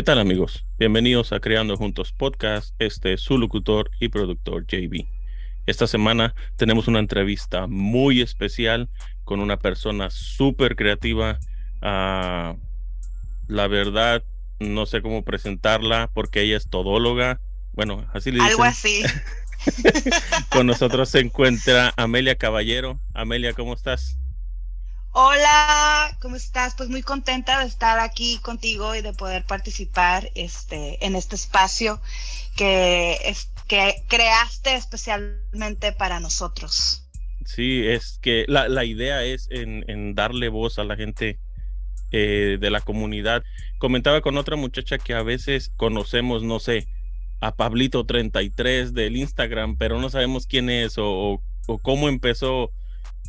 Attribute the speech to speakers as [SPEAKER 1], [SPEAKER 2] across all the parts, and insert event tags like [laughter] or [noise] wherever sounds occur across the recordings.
[SPEAKER 1] ¿Qué tal amigos? Bienvenidos a Creando Juntos Podcast. Este es su locutor y productor JB. Esta semana tenemos una entrevista muy especial con una persona súper creativa. Ah, la verdad, no sé cómo presentarla porque ella es todóloga. Bueno, así le dicen.
[SPEAKER 2] Algo así. [laughs]
[SPEAKER 1] con nosotros se encuentra Amelia Caballero. Amelia, ¿cómo estás?
[SPEAKER 2] Hola, ¿cómo estás? Pues muy contenta de estar aquí contigo y de poder participar este, en este espacio que, es, que creaste especialmente para nosotros.
[SPEAKER 1] Sí, es que la, la idea es en, en, darle voz a la gente eh, de la comunidad. Comentaba con otra muchacha que a veces conocemos, no sé, a Pablito 33 del Instagram, pero no sabemos quién es o, o cómo empezó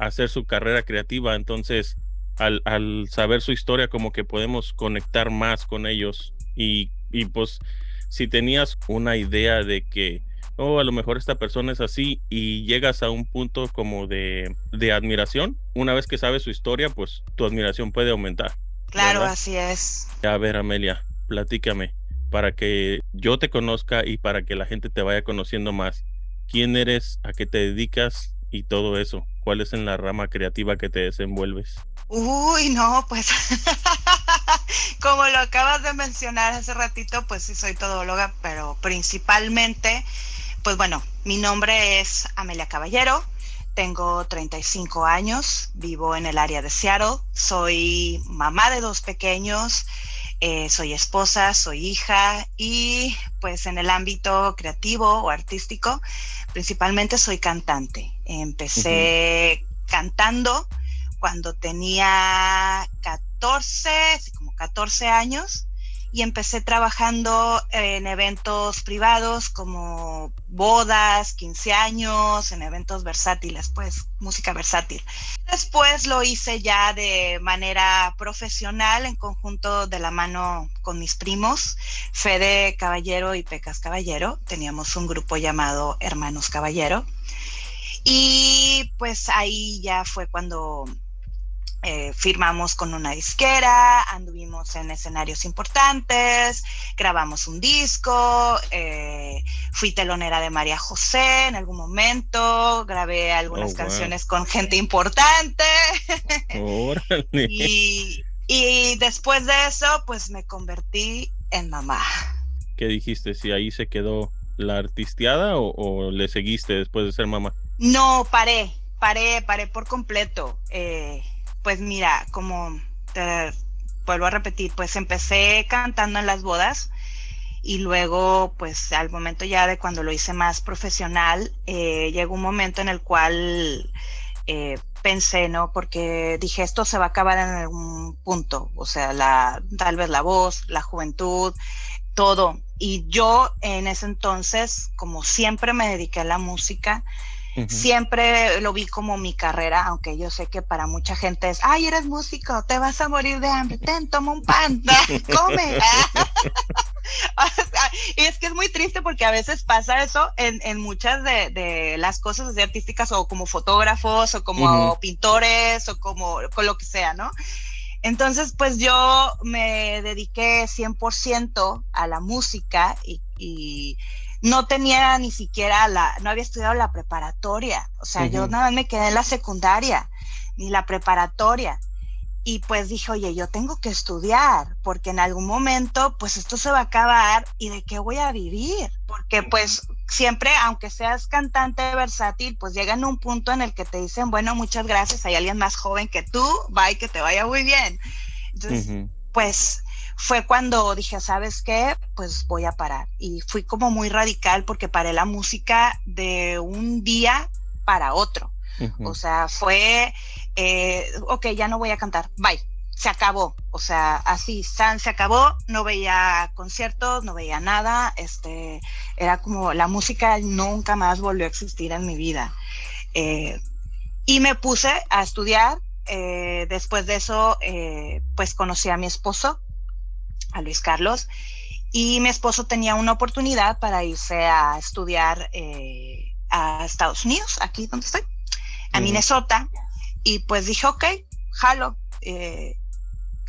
[SPEAKER 1] hacer su carrera creativa. Entonces, al, al, saber su historia, como que podemos conectar más con ellos. Y, y, pues, si tenías una idea de que, oh, a lo mejor esta persona es así y llegas a un punto como de, de admiración, una vez que sabes su historia, pues tu admiración puede aumentar.
[SPEAKER 2] Claro, ¿verdad? así es.
[SPEAKER 1] A ver, Amelia, platícame para que yo te conozca y para que la gente te vaya conociendo más. ¿Quién eres? ¿A qué te dedicas? Y todo eso? ¿Cuál es en la rama creativa que te desenvuelves?
[SPEAKER 2] Uy, no, pues [laughs] como lo acabas de mencionar hace ratito, pues sí soy todóloga, pero principalmente, pues bueno, mi nombre es Amelia Caballero, tengo 35 años, vivo en el área de Seattle, soy mamá de dos pequeños, eh, soy esposa, soy hija y pues en el ámbito creativo o artístico, principalmente soy cantante. Empecé uh -huh. cantando cuando tenía 14, como 14 años, y empecé trabajando en eventos privados como bodas, 15 años, en eventos versátiles, pues música versátil. Después lo hice ya de manera profesional en conjunto de la mano con mis primos, Fede Caballero y Pecas Caballero. Teníamos un grupo llamado Hermanos Caballero. Y pues ahí ya fue cuando eh, firmamos con una disquera, anduvimos en escenarios importantes, grabamos un disco, eh, fui telonera de María José en algún momento, grabé algunas oh, wow. canciones con gente importante. [laughs] y, y después de eso, pues me convertí en mamá.
[SPEAKER 1] ¿Qué dijiste? ¿Si ahí se quedó la artisteada o, o le seguiste después de ser mamá?
[SPEAKER 2] No, paré, paré, paré por completo. Eh, pues mira, como te vuelvo a repetir, pues empecé cantando en las bodas y luego, pues al momento ya de cuando lo hice más profesional, eh, llegó un momento en el cual eh, pensé, ¿no? Porque dije, esto se va a acabar en algún punto, o sea, tal vez la voz, la juventud, todo. Y yo en ese entonces, como siempre me dediqué a la música, Uh -huh. Siempre lo vi como mi carrera, aunque yo sé que para mucha gente es, ay, eres músico, te vas a morir de hambre, ten, toma un pan, [laughs] come. [laughs] y es que es muy triste porque a veces pasa eso en, en muchas de, de, las cosas así artísticas o como fotógrafos o como uh -huh. pintores o como con lo que sea, ¿no? Entonces, pues yo me dediqué 100% a la música y, y no tenía ni siquiera la, no había estudiado la preparatoria, o sea, uh -huh. yo nada más me quedé en la secundaria, ni la preparatoria. Y pues dije, oye, yo tengo que estudiar, porque en algún momento, pues esto se va a acabar y de qué voy a vivir. Porque pues siempre, aunque seas cantante versátil, pues llegan a un punto en el que te dicen, bueno, muchas gracias, hay alguien más joven que tú, bye, que te vaya muy bien. Entonces, uh -huh. pues fue cuando dije, ¿sabes qué? Pues voy a parar. Y fui como muy radical porque paré la música de un día para otro. Uh -huh. O sea, fue, eh, ok, ya no voy a cantar, bye. Se acabó, o sea, así, San se acabó, no veía conciertos, no veía nada, este, era como la música nunca más volvió a existir en mi vida. Eh, y me puse a estudiar, eh, después de eso, eh, pues conocí a mi esposo, a Luis Carlos, y mi esposo tenía una oportunidad para irse a estudiar eh, a Estados Unidos, aquí donde estoy, a. Minnesota, y pues dije, ok, jalo. Eh,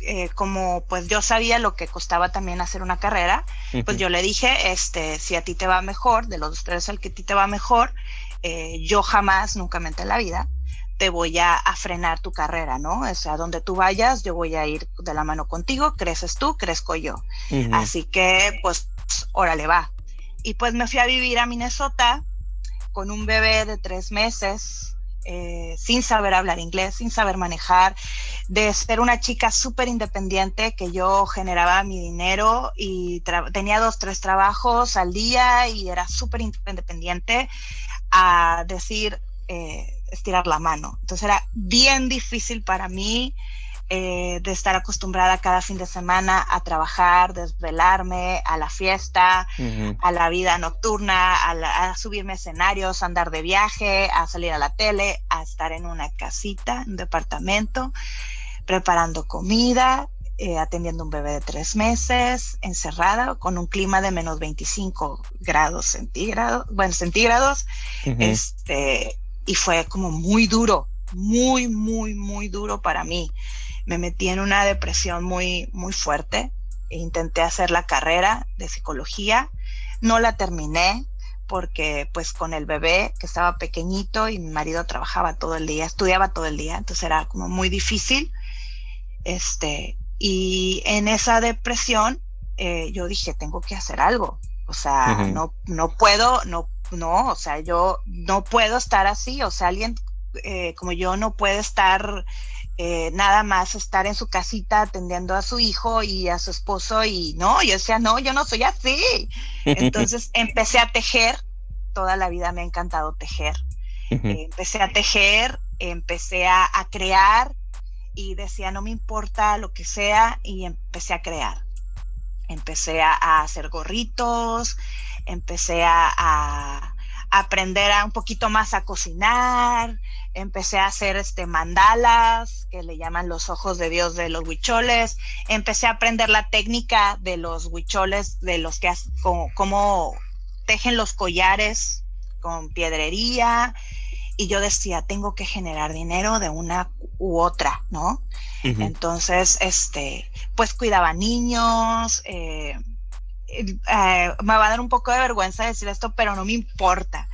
[SPEAKER 2] eh, como pues yo sabía lo que costaba también hacer una carrera, pues yo le dije, este, si a ti te va mejor, de los tres al que a ti te va mejor, eh, yo jamás, nunca mente en la vida, te voy a, frenar tu carrera, ¿no? O sea, donde tú vayas, yo voy a ir de la mano contigo, creces tú, crezco yo. Así que, pues, órale, va. Y pues me fui a vivir a Minnesota con un bebé de tres meses, eh, sin saber hablar inglés, sin saber manejar, de ser una chica súper independiente que yo generaba mi dinero y tenía dos, tres trabajos al día y era súper independiente a decir, eh, estirar la mano. Entonces era bien difícil para mí eh, de estar acostumbrada cada fin de semana a trabajar, desvelarme, a la fiesta, a la vida nocturna, a, subirme escenarios, a andar de viaje, a salir a la tele, a estar en una casita, un departamento, preparando comida, eh, atendiendo un bebé de tres meses, encerrada, con un clima de menos 25 grados centígrados, bueno, centígrados, este, y fue como muy duro, muy, muy, muy duro para mí me metí en una depresión muy, muy fuerte. E intenté hacer la carrera de psicología, no la terminé porque pues con el bebé que estaba pequeñito y mi marido trabajaba todo el día, estudiaba todo el día, entonces era como muy difícil. Este, y en esa depresión eh, yo dije, tengo que hacer algo. O sea, no, no puedo, no, no, o sea, yo no puedo estar así. O sea, alguien eh, como yo no puede estar eh, nada más estar en su casita atendiendo a su hijo y a su esposo y no, yo decía, no, yo no soy así. Entonces [laughs] empecé a tejer, toda la vida me ha encantado tejer. Eh, empecé a tejer, empecé a, crear y decía, no me importa lo que sea y empecé a crear. Empecé a, hacer gorritos, empecé a aprender a un poquito más a cocinar, empecé a hacer este mandalas, que le llaman los ojos de Dios de los huicholes, empecé a aprender la técnica de los huicholes, de los que como, cómo tejen los collares con piedrería, y yo decía, tengo que generar dinero de una u otra, ¿no? Entonces, este, pues cuidaba niños, eh, eh, me va a dar un poco de vergüenza decir esto, pero no me importa.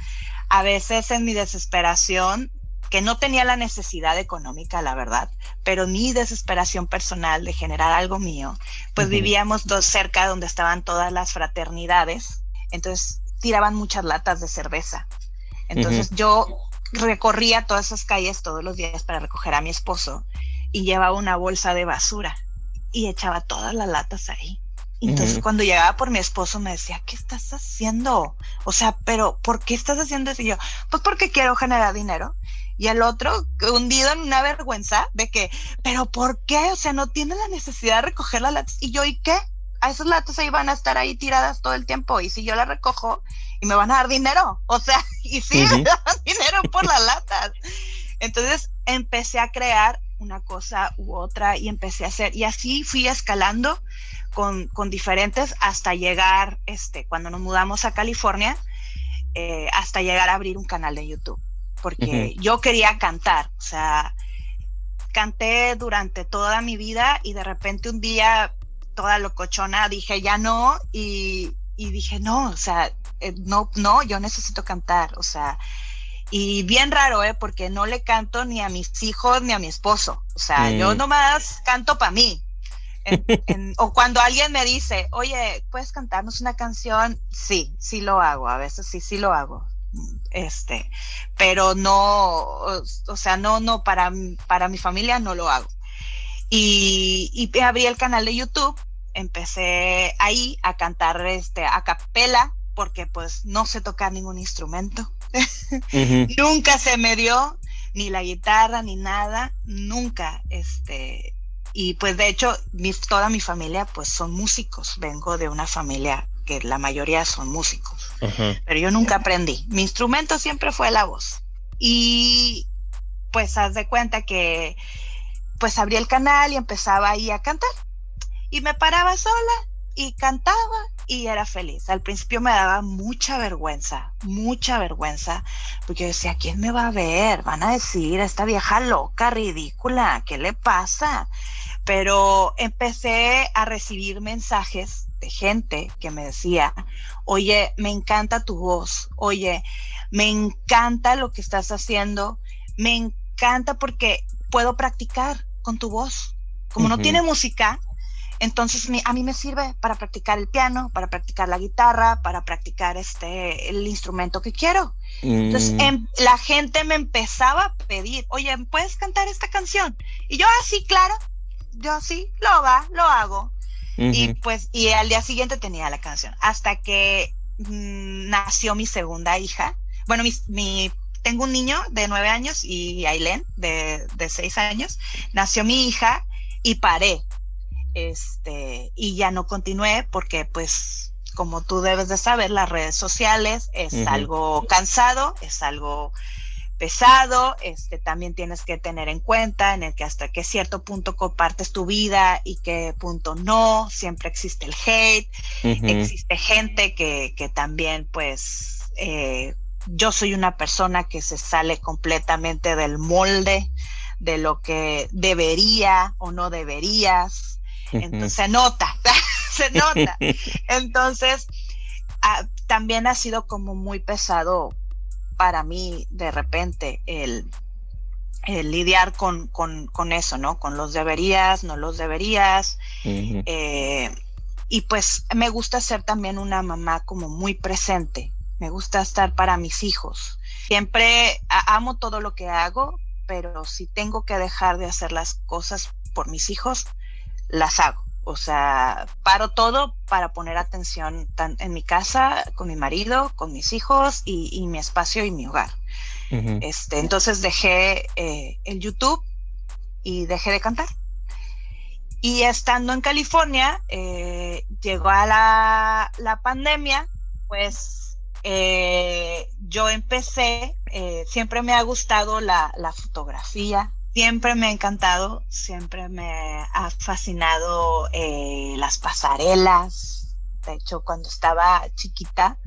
[SPEAKER 2] A veces en mi desesperación, que no tenía la necesidad económica, la verdad, pero mi desesperación personal de generar algo mío, pues vivíamos dos cerca donde estaban todas las fraternidades, entonces tiraban muchas latas de cerveza. Entonces yo recorría todas esas calles todos los días para recoger a mi esposo y llevaba una bolsa de basura y echaba todas las latas ahí. Entonces cuando llegaba por mi esposo me decía, ¿qué estás haciendo? O sea, pero ¿por qué estás haciendo eso? Y yo, pues porque quiero generar dinero. Y el otro hundido en una vergüenza de que, pero ¿por qué? O sea, no tiene la necesidad de recoger las latas. Y yo, ¿y qué? A esos latas ahí van a estar ahí tiradas todo el tiempo. Y si yo las recojo y me van a dar dinero. O sea, [laughs] y sí, me dan [laughs] dinero por las latas. Entonces empecé a crear una cosa u otra y empecé a hacer. Y así fui escalando con, diferentes hasta llegar, este, cuando nos mudamos a California, eh, hasta llegar a abrir un canal de YouTube, porque yo quería cantar, o sea, canté durante toda mi vida y de repente un día toda locochona dije ya no y, dije no, o sea, eh, no, no, yo necesito cantar, o sea, y bien raro, ¿eh? Porque no le canto ni a mis hijos ni a mi esposo, o sea, yo nomás canto para mí, o cuando alguien me dice, oye, ¿puedes cantarnos una canción? Sí, sí lo hago, a veces sí, sí lo hago. Este, pero no, o, sea, no, no, para, para mi familia no lo hago. Y, y abrí el canal de YouTube, empecé ahí a cantar este, a capela, porque pues no sé tocar ningún instrumento. [laughs] nunca se me dio ni la guitarra ni nada, nunca, este, y pues de hecho, toda mi familia pues son músicos. Vengo de una familia que la mayoría son músicos. Pero yo nunca aprendí. Mi instrumento siempre fue la voz. Y pues haz de cuenta que pues abrí el canal y empezaba ahí a cantar. Y me paraba sola y cantaba y era feliz. Al principio me daba mucha vergüenza, mucha vergüenza, porque yo decía, ¿quién me va a ver? Van a decir, esta vieja loca, ridícula, ¿qué le pasa? Pero empecé a recibir mensajes de gente que me decía, oye, me encanta tu voz, oye, me encanta lo que estás haciendo, me encanta porque puedo practicar con tu voz. Como no tiene música, entonces a mí me sirve para practicar el piano, para practicar la guitarra, para practicar este el instrumento que quiero. Entonces mm. em, la gente me empezaba a pedir, oye, ¿puedes cantar esta canción? Y yo así, ah, claro, yo sí, lo va, lo hago. Y pues, y al día siguiente tenía la canción. Hasta que mm, nació mi segunda hija. Bueno, mi, tengo un niño de nueve años y Ailén de, de seis años. Nació mi hija y paré. Este, y ya no continué porque pues como tú debes de saber, las redes sociales es algo cansado, es algo pesado, este, también tienes que tener en cuenta en el que hasta qué cierto punto compartes tu vida y qué punto no, siempre existe el hate, existe gente que, que también pues eh, yo soy una persona que se sale completamente del molde de lo que debería o no deberías, entonces se nota, [laughs] se nota. [laughs] Entonces, ah, también ha sido como muy pesado para mí de repente el, lidiar con, con, eso, ¿no? Con los deberías, no los deberías. Eh, y pues me gusta ser también una mamá como muy presente. Me gusta estar para mis hijos. Siempre amo todo lo que hago, pero si tengo que dejar de hacer las cosas por mis hijos, las hago. O sea, paro todo para poner atención en mi casa, con mi marido, con mis hijos y, mi espacio y mi hogar. este, entonces dejé eh, el YouTube y dejé de cantar. Y estando en California, eh, llegó a la, pandemia, pues eh, yo empecé, siempre me ha gustado la, la fotografía, Siempre me ha encantado, siempre me ha fascinado eh, las pasarelas. De hecho, cuando estaba chiquita,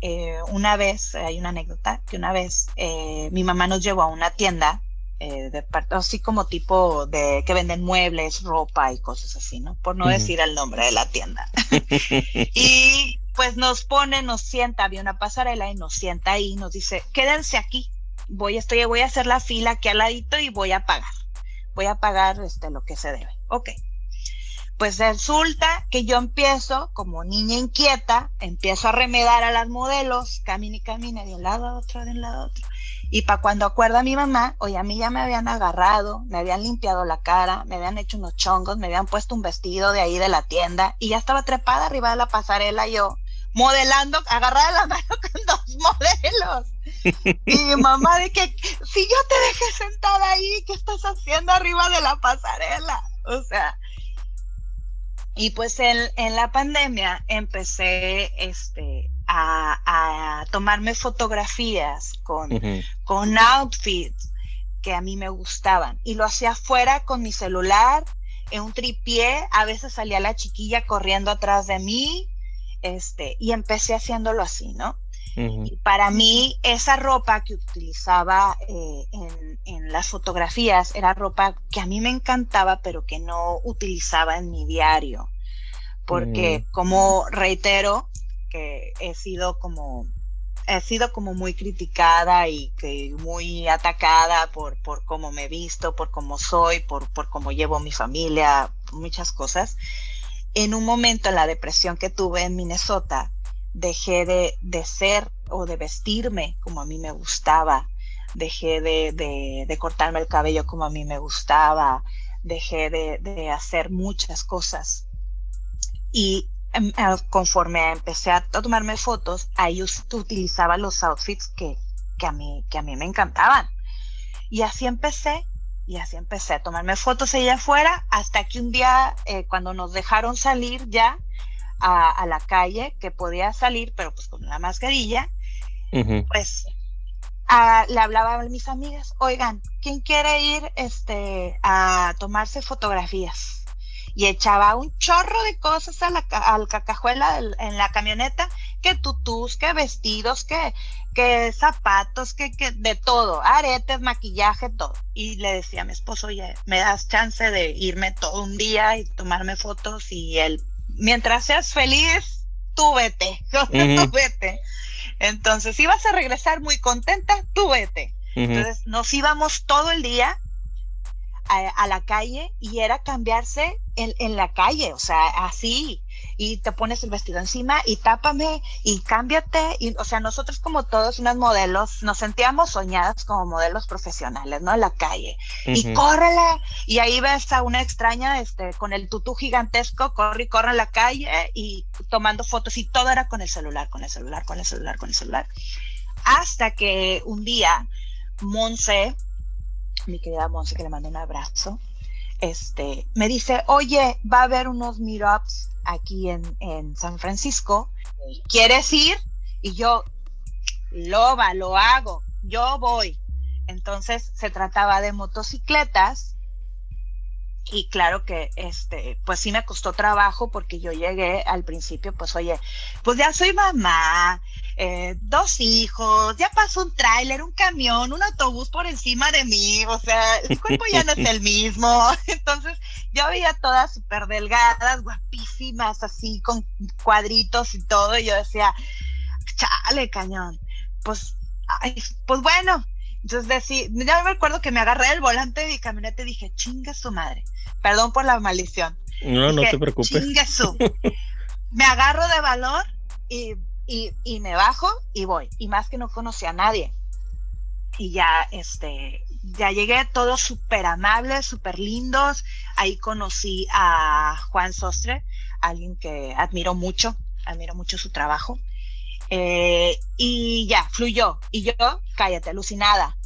[SPEAKER 2] eh, una vez, hay una anécdota, que una vez eh, mi mamá nos llevó a una tienda, de así como tipo de que venden muebles, ropa y cosas así, ¿no? Por no decir el nombre de la tienda. [laughs] y pues nos pone, nos sienta, había una pasarela y nos sienta ahí, nos dice, quédense aquí, voy, estoy, voy a hacer la fila aquí al ladito y voy a pagar. Voy a pagar este, lo que se debe. Ok. Pues resulta que yo empiezo, como niña inquieta, empiezo a remedar a las modelos, camina y camina de un lado a otro, de un lado a otro. Y para cuando acuerda a mi mamá, oye, a mí ya me habían agarrado, me habían limpiado la cara, me habían hecho unos chongos, me habían puesto un vestido de ahí de la tienda y ya estaba trepada arriba de la pasarela yo, modelando, agarrada la mano con dos modelos. Y mi mamá de que, si yo te dejé sentada ahí, ¿qué estás haciendo arriba de la pasarela? O sea, y pues en, en la pandemia empecé este, a, a tomarme fotografías con, con outfits que a mí me gustaban. Y lo hacía afuera con mi celular, en un tripié, a veces salía la chiquilla corriendo atrás de mí, este, y empecé haciéndolo así, ¿no? Y para mí esa ropa que utilizaba eh, en, las fotografías era ropa que a mí me encantaba, pero que no utilizaba en mi diario, porque como reitero, que he sido como he sido como muy criticada y que muy atacada por, por cómo me he visto, por cómo soy, por, por cómo llevo mi familia, muchas cosas en un momento en la depresión que tuve en Minnesota, dejé de, ser o de vestirme como a mí me gustaba, dejé de, cortarme el cabello como a mí me gustaba, dejé de, hacer muchas cosas. Y em, conforme empecé a tomarme fotos, ahí utilizaba los outfits que, a mí, que a mí me encantaban. Y así empecé y así empecé a tomarme fotos allá afuera hasta que un día, eh, cuando nos dejaron salir ya a, la calle, que podía salir, pero pues con la mascarilla, pues le hablaba a mis amigas, oigan, ¿quién quiere ir este, a tomarse fotografías? Y echaba un chorro de cosas a la, al cacajuela en la camioneta que tutús, que vestidos, que, que zapatos, que, que de todo, aretes, maquillaje, todo. Y le decía a mi esposo, oye, me das chance de irme todo un día y tomarme fotos y él, mientras seas feliz, tú vete, [laughs] tú vete. Entonces, si vas a regresar muy contenta, tú vete. Entonces, nos íbamos todo el día a, la calle y era cambiarse en, en, la calle, o sea, así. Y te pones el vestido encima y tápame y cámbiate. Y, o sea, nosotros como todos unos modelos, nos sentíamos soñadas como modelos profesionales, ¿no? En la calle. Y córrele. Y ahí ves a una extraña este, con el tutú gigantesco, corre y corre en la calle y tomando fotos y todo era con el celular, con el celular, con el celular, con el celular. Hasta que un día, Monse, mi querida Monse, que le mando un abrazo, este, me dice, oye, va a haber unos meetups aquí en, en San Francisco, ¿quieres ir? Y yo, loba, lo hago, yo voy. Entonces se trataba de motocicletas y claro que este pues sí me costó trabajo porque yo llegué al principio pues oye pues ya soy mamá eh, dos hijos, ya pasó un tráiler, un camión, un autobús por encima de mí, o sea, el cuerpo ya no es el mismo. [laughs] Entonces, yo veía todas súper delgadas, guapísimas, así, con cuadritos y todo, y yo decía, chale, cañón. Pues, pues bueno. Entonces, decí, ya me recuerdo que me agarré el volante de mi camioneta y dije, chinga su madre. Perdón por la maldición.
[SPEAKER 1] No, no te preocupes.
[SPEAKER 2] Chinga su. [laughs] me agarro de valor y y, me bajo y voy. Y más que no conocía a nadie. Y ya, este, ya llegué, todos súper amables, súper lindos. Ahí conocí a Juan Sostre, alguien que admiro mucho, admiro mucho su trabajo. Eh, y ya, fluyó. Y yo, cállate, alucinada.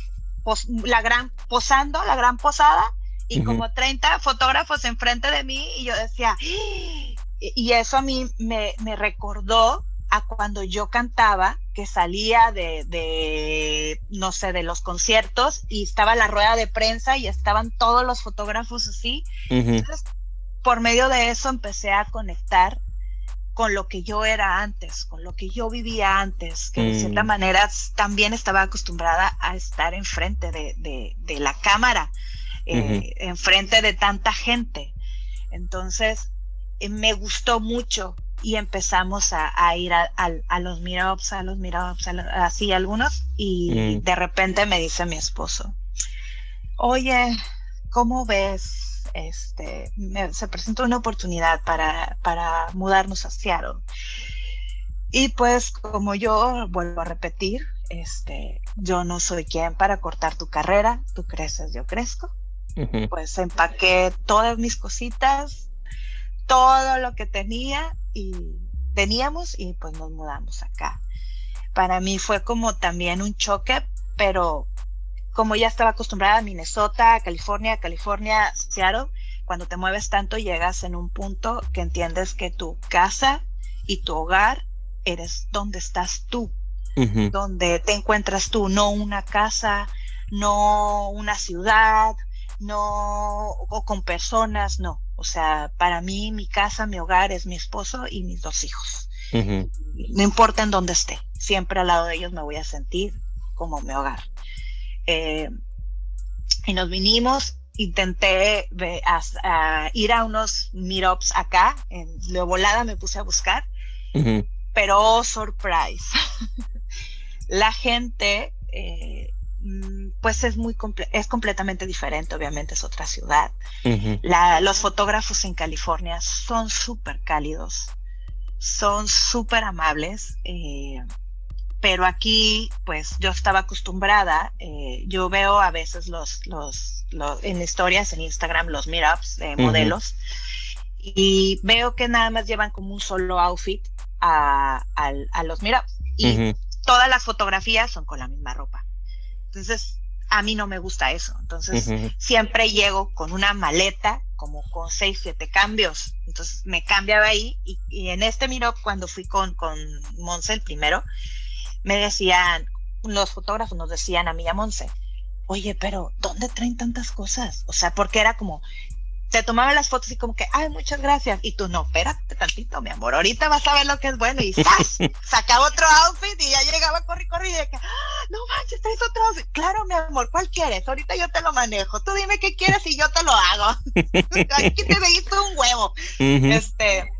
[SPEAKER 2] la gran, posando, la gran posada, y como 30 fotógrafos enfrente de mí, y yo decía, [gasps] ¡Ah!". y eso a mí me, me recordó cuando yo cantaba, que salía de, no sé, de los conciertos y estaba la rueda de prensa y estaban todos los fotógrafos así. Entonces, por medio de eso empecé a conectar con lo que yo era antes, con lo que yo vivía antes, que de cierta mm. manera también estaba acostumbrada a estar enfrente de, de, la cámara, eh, enfrente de tanta gente. Entonces, eh, me gustó mucho y empezamos a, ir a, los meetups, a los meetups, así algunos, y mm. de repente me dice mi esposo, oye, ¿cómo ves? Este, se presentó una oportunidad para, para mudarnos a Seattle. Y pues como yo vuelvo a repetir, este, yo no soy quien para cortar tu carrera, tú creces, yo crezco. Pues empaqué todas mis cositas, todo lo que tenía y veníamos y pues nos mudamos acá. Para mí fue como también un choque, pero como ya estaba acostumbrada a Minnesota, California, California, Seattle, cuando te mueves tanto llegas en un punto que entiendes que tu casa y tu hogar eres donde estás tú, donde te encuentras tú, no una casa, no una ciudad, no o con personas, no. O sea, para mí mi casa, mi hogar es mi esposo y mis dos hijos. No importa en dónde esté, siempre al lado de ellos me voy a sentir como mi hogar. Eh, y nos vinimos, intenté ir a unos meetups acá, en lo volada me puse a buscar, pero oh, surprise, [laughs] la gente eh, pues es muy es completamente diferente, obviamente es otra ciudad. los fotógrafos en California son súper cálidos, son súper amables, eh, pero aquí pues yo estaba acostumbrada, eh, yo veo a veces los, los, en historias en Instagram los meetups de modelos y veo que nada más llevan como un solo outfit a, los meetups y todas las fotografías son con la misma ropa. Entonces, a mí no me gusta eso. Entonces, siempre llego con una maleta, como con seis, siete cambios. Entonces, me cambiaba ahí. Y, en este miro, cuando fui con, con Monse el primero, me decían, los fotógrafos nos decían a mí y a Monse, oye, pero ¿dónde traen tantas cosas? O sea, porque era como, te tomaba las fotos y como que, ay, muchas gracias. Y tú, no, espérate tantito, mi amor, ahorita vas a ver lo que es bueno. Y [laughs] ¡zas! sacaba otro outfit y ya llegaba corri, corri, y de que, ah, no manches, traes otro outfit. Claro, mi amor, ¿cuál quieres? Ahorita yo te lo manejo. Tú dime qué quieres y yo te lo hago. [laughs] Aquí te hizo un huevo. Este,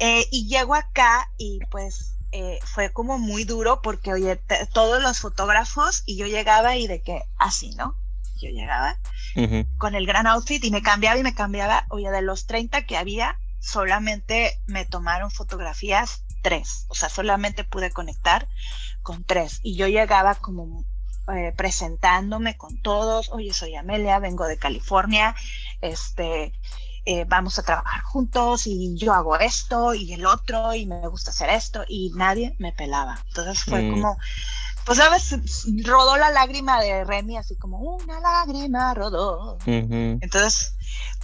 [SPEAKER 2] eh, y llego acá y pues eh, fue como muy duro porque, oye, todos los fotógrafos y yo llegaba y de que así, ¿no? Yo llegaba con el gran outfit y me cambiaba y me cambiaba. Oye, de los 30 que había, solamente me tomaron fotografías tres. O sea, solamente pude conectar con tres. Y yo llegaba como eh, presentándome con todos. Oye, soy Amelia, vengo de California. Este, eh, vamos a trabajar juntos y yo hago esto y el otro y me gusta hacer esto y nadie me pelaba. Entonces fue mm. como, pues sabes, rodó la lágrima de Remy así como una lágrima rodó. Entonces,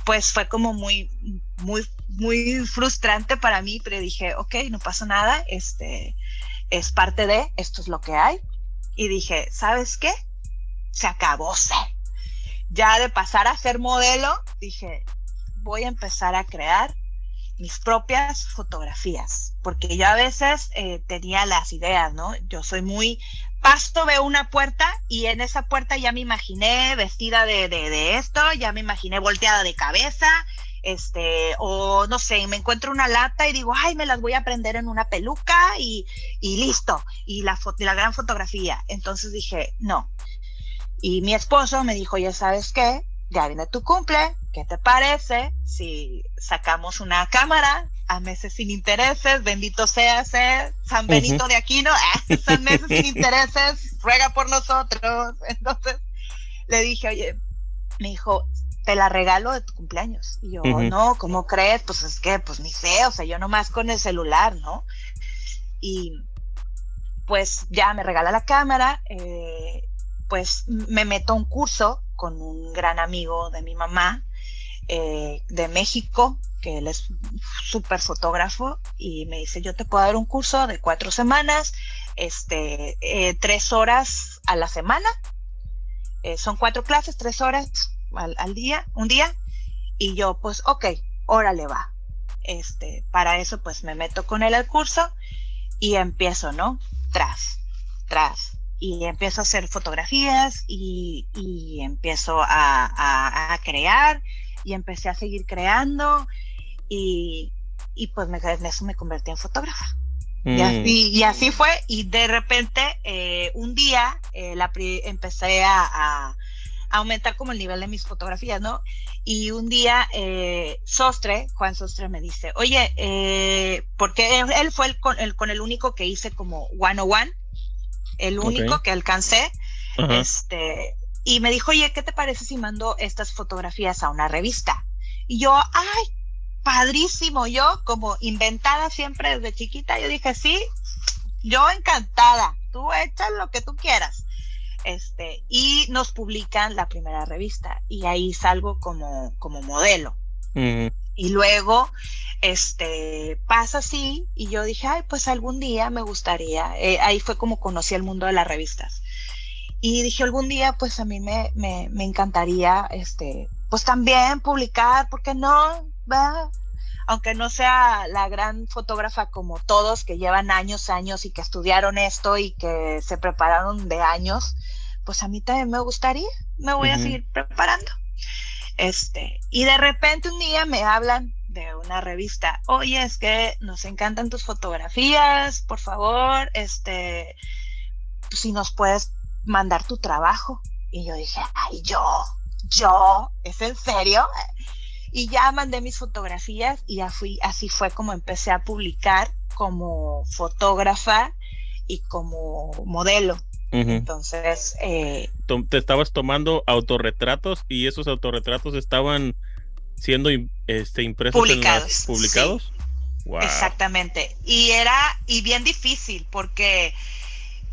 [SPEAKER 2] pues fue como muy, muy, muy frustrante para mí, pero dije, ok, no pasa nada, este es parte de, esto es lo que hay. Y dije, ¿sabes qué? Se acabó, se. Ya de pasar a ser modelo, dije, voy a empezar a crear mis propias fotografías, porque yo a veces eh, tenía las ideas, ¿no? Yo soy muy pasto, veo una puerta y en esa puerta ya me imaginé vestida de, de, esto, ya me imaginé volteada de cabeza, este, o no sé, me encuentro una lata y digo, ay, me las voy a prender en una peluca y, y listo, y la, la gran fotografía. Entonces dije, no. Y mi esposo me dijo, ya sabes qué, ya viene tu cumple, ¿qué te parece si sacamos una cámara a meses sin intereses? Bendito sea San Benito de Aquino, ¿no? [laughs] San meses sin [laughs] intereses, ruega por nosotros. Entonces le dije, oye, me dijo, te la regalo de tu cumpleaños. Y yo, no, ¿cómo crees? Pues es que, pues ni sé, o sea, yo nomás con el celular, ¿no? Y pues ya me regala la cámara, eh, pues me meto a un curso con un gran amigo de mi mamá eh, de México, que él es súper fotógrafo, y me dice, yo te puedo dar un curso de cuatro semanas, este, eh, tres horas a la semana, eh, son cuatro clases, tres horas al, día, un día, y yo pues, ok, órale va. Este, para eso pues me meto con él al curso y empiezo, ¿no? Tras, tras, y empiezo a hacer fotografías y, empiezo a, crear y empecé a seguir creando y, pues me, en eso me convertí en fotógrafa. Y, mm. así, fue y de repente eh, un día eh, la, empecé a, aumentar como el nivel de mis fotografías, ¿no? Y un día eh, Sostre, Juan Sostre me dice, oye, porque él, fue el, el, con el único que hice como one on one el único que alcancé. Este, y me dijo, oye, ¿qué te parece si mando estas fotografías a una revista? Y yo, ay, padrísimo, yo como inventada siempre desde chiquita, yo dije, sí, yo encantada, tú echas lo que tú quieras. Este, y nos publican la primera revista y ahí salgo como, como modelo. Y luego, este, pasa así y yo dije, ay, pues algún día me gustaría. Eh, ahí fue como conocí el mundo de las revistas. Y dije, algún día, pues a mí me, me, me encantaría, este, pues también publicar, ¿por qué no? ¿Va? Aunque no sea la gran fotógrafa como todos que llevan años, años y que estudiaron esto y que se prepararon de años, pues a mí también me gustaría, me voy a seguir preparando. Este, y de repente un día me hablan de una revista, oye, es que nos encantan tus fotografías, por favor, este, si nos puedes mandar tu trabajo. Y yo dije, ay, yo, yo, ¿es en serio? Y ya mandé mis fotografías y ya fui, así fue como empecé a publicar como fotógrafa y como modelo. Entonces, eh,
[SPEAKER 1] te estabas tomando autorretratos y esos autorretratos estaban siendo este, impresos
[SPEAKER 2] publicados.
[SPEAKER 1] publicados.
[SPEAKER 2] Exactamente. Y era y bien difícil porque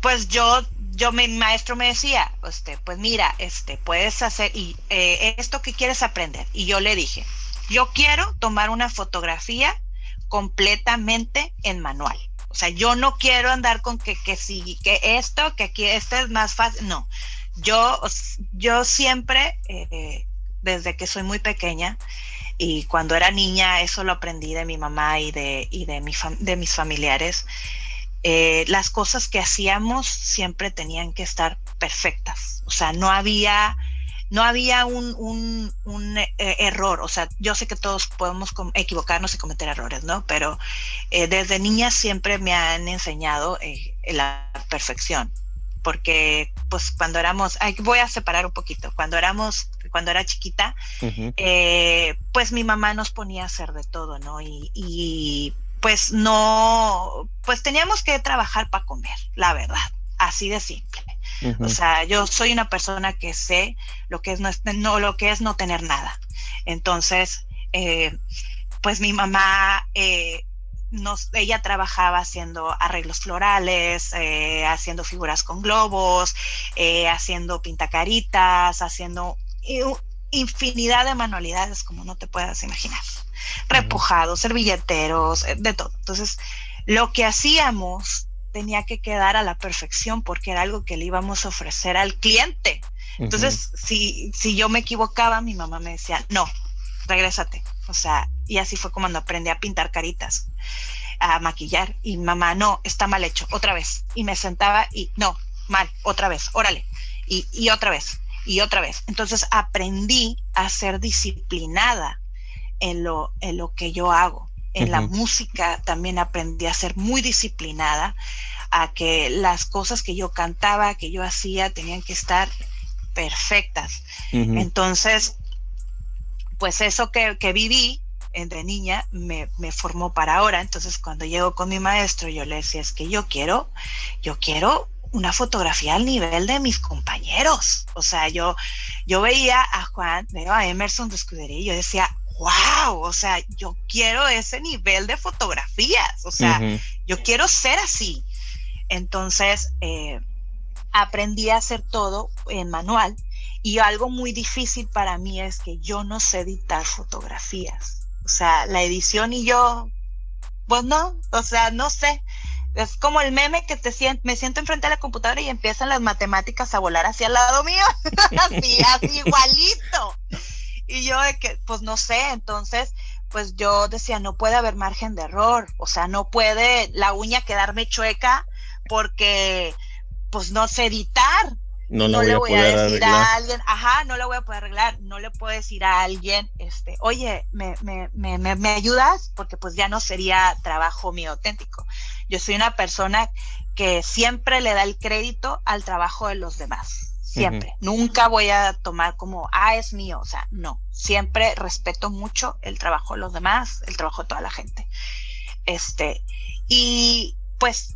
[SPEAKER 2] pues yo yo mi maestro me decía, este, pues mira, este, puedes hacer y eh, esto que quieres aprender. Y yo le dije, yo quiero tomar una fotografía completamente en manual. O sea, yo no quiero andar con que, que si, que esto, que aquí esto es más fácil. No, yo, yo siempre eh, desde que soy muy pequeña y cuando era niña eso lo aprendí de mi mamá y de, y de, mi de mis familiares. Eh, las cosas que hacíamos siempre tenían que estar perfectas. O sea, no había, no había un, un, eh, error. O sea, yo sé que todos podemos equivocarnos y cometer errores, ¿no? Pero eh, desde niña siempre me han enseñado la perfección porque pues cuando éramos, voy a separar un poquito, cuando éramos, cuando era chiquita, pues mi mamá nos ponía a hacer de todo, ¿no? Y, pues no, pues teníamos que trabajar para comer, la verdad, así de simple. O sea, yo soy una persona que sé lo que es no, lo que es no tener nada. Entonces, eh, pues mi mamá eh, ella trabajaba haciendo arreglos florales, eh, haciendo figuras con globos, eh, haciendo pintacaritas, haciendo infinidad de manualidades como no te puedas imaginar. Repujados, servilleteros, eh, de todo. Entonces, lo que hacíamos tenía que quedar a la perfección porque era algo que le íbamos a ofrecer al cliente. Entonces, si, si yo me equivocaba, mi mamá me decía, no, regrésate. O sea, y así fue como aprendí a pintar caritas, a maquillar. Y mamá, no, está mal hecho, otra vez. Y me sentaba y no, mal, otra vez, órale. Y, y otra vez, y otra vez. Entonces aprendí a ser disciplinada en lo, en lo que yo hago. En la música también aprendí a ser muy disciplinada, a que las cosas que yo cantaba, que yo hacía, tenían que estar perfectas. Entonces, pues eso que, que viví de niña me, me, formó para ahora. Entonces, cuando llego con mi maestro, yo le decía, es que yo quiero, yo quiero una fotografía al nivel de mis compañeros. O sea, yo, yo veía a Juan, veo a Emerson de Escudería y yo decía, wow, o sea, yo quiero ese nivel de fotografías. O sea, yo quiero ser así. Entonces, eh, aprendí a hacer todo en manual y algo muy difícil para mí es que yo no sé editar fotografías. O sea, la edición y yo, pues no, o sea, no sé. Es como el meme que te siento, me siento enfrente de la computadora y empiezan las matemáticas a volar hacia el lado mío. [laughs] así, así [laughs] igualito. Y yo de que, pues no sé, entonces, pues yo decía, no puede haber margen de error. O sea, no puede la uña quedarme chueca porque, pues no sé editar no, le voy, a, decir a alguien, ajá, no le voy a poder arreglar, no le puedo decir a alguien, este, oye, me, me, me, me ayudas, porque pues ya no sería trabajo mío auténtico. Yo soy una persona que siempre le da el crédito al trabajo de los demás. Siempre. Nunca voy a tomar como, ah, es mío. O sea, no. Siempre respeto mucho el trabajo de los demás, el trabajo de toda la gente. Este, y pues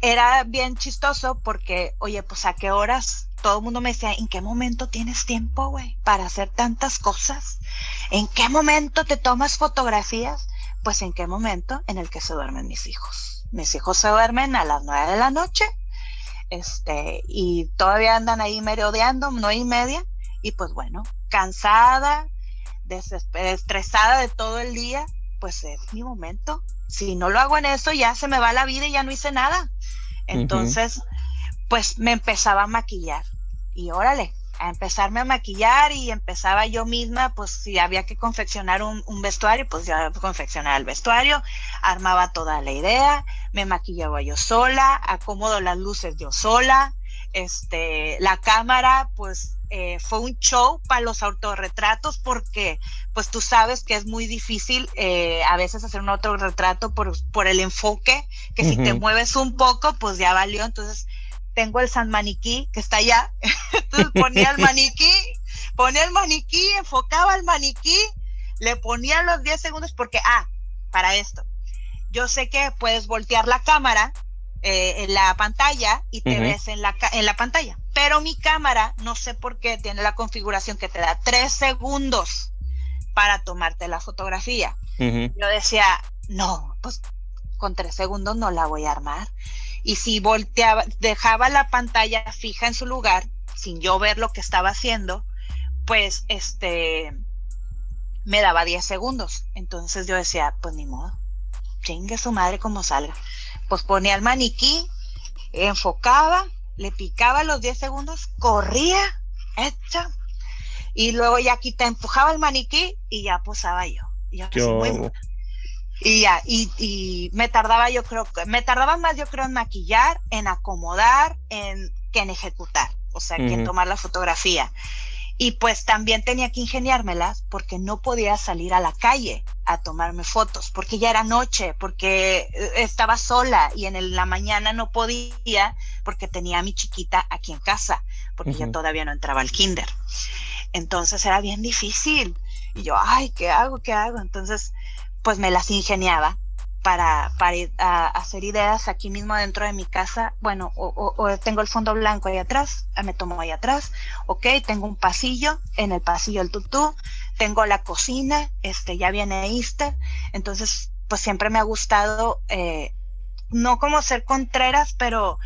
[SPEAKER 2] era bien chistoso porque, oye, pues a qué horas todo el mundo me decía, ¿en qué momento tienes tiempo, güey, para hacer tantas cosas? ¿En qué momento te tomas fotografías? Pues en qué momento en el que se duermen mis hijos. Mis hijos se duermen a las nueve de la noche, este, y todavía andan ahí merodeando, nueve y media, y pues bueno, cansada, estresada de todo el día, pues es mi momento. Si no lo hago en eso, ya se me va la vida y ya no hice nada. Entonces, pues me empezaba a maquillar y órale, a empezarme a maquillar y empezaba yo misma, pues si había que confeccionar un, vestuario, pues ya confeccionaba el vestuario, armaba toda la idea, me maquillaba yo sola, acomodo las luces yo sola, este, la cámara, pues eh, fue un show para los autorretratos porque pues tú sabes que es muy difícil eh, a veces hacer un autorretrato por, por el enfoque, que si te mueves un poco pues ya valió, entonces tengo el San Maniquí que está allá, [laughs] entonces ponía el maniquí, ponía el maniquí, enfocaba el maniquí, le ponía los 10 segundos porque, ah, para esto, yo sé que puedes voltear la cámara eh, en la pantalla y te ves en la, en la pantalla. Pero mi cámara, no sé por qué, tiene la configuración que te da tres segundos para tomarte la fotografía. Yo decía, no, pues con tres segundos no la voy a armar. Y si volteaba, dejaba la pantalla fija en su lugar, sin yo ver lo que estaba haciendo, pues este me daba 10 segundos. Entonces yo decía, pues ni modo, chingue su madre como salga pues ponía el maniquí, enfocaba, le picaba los 10 segundos, corría, hecha, Y luego ya quita, empujaba el maniquí y ya posaba yo. Y y ya, y, y, me tardaba yo creo me tardaba más yo creo en maquillar, en acomodar, en que en ejecutar, o sea, que en tomar la fotografía. Y pues también tenía que ingeniármelas porque no podía salir a la calle a tomarme fotos, porque ya era noche, porque eh, estaba sola y en la mañana no podía porque tenía a mi chiquita aquí en casa, porque ya todavía no entraba al kinder. Entonces era bien difícil. Y yo, ay, ¿qué hago? ¿Qué hago? Entonces, pues me las ingeniaba para, para a, hacer ideas aquí mismo dentro de mi casa. Bueno, o, tengo el fondo blanco ahí atrás, ah, me tomo ahí atrás, ok, tengo un pasillo, en el pasillo el tutú, tengo la cocina, este, ya viene Easter, entonces, pues siempre me ha gustado, eh, no como ser contreras, pero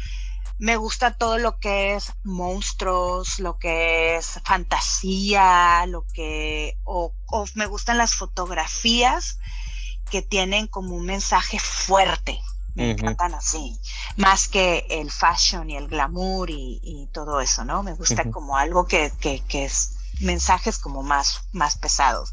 [SPEAKER 2] me gusta todo lo que es monstruos, lo que es fantasía, lo que, o me gustan las fotografías que tienen como un mensaje fuerte. Me encantan así, más que el fashion y el glamour y, todo eso, ¿no? Me gusta como algo que, que, que, es mensajes como más, más pesados.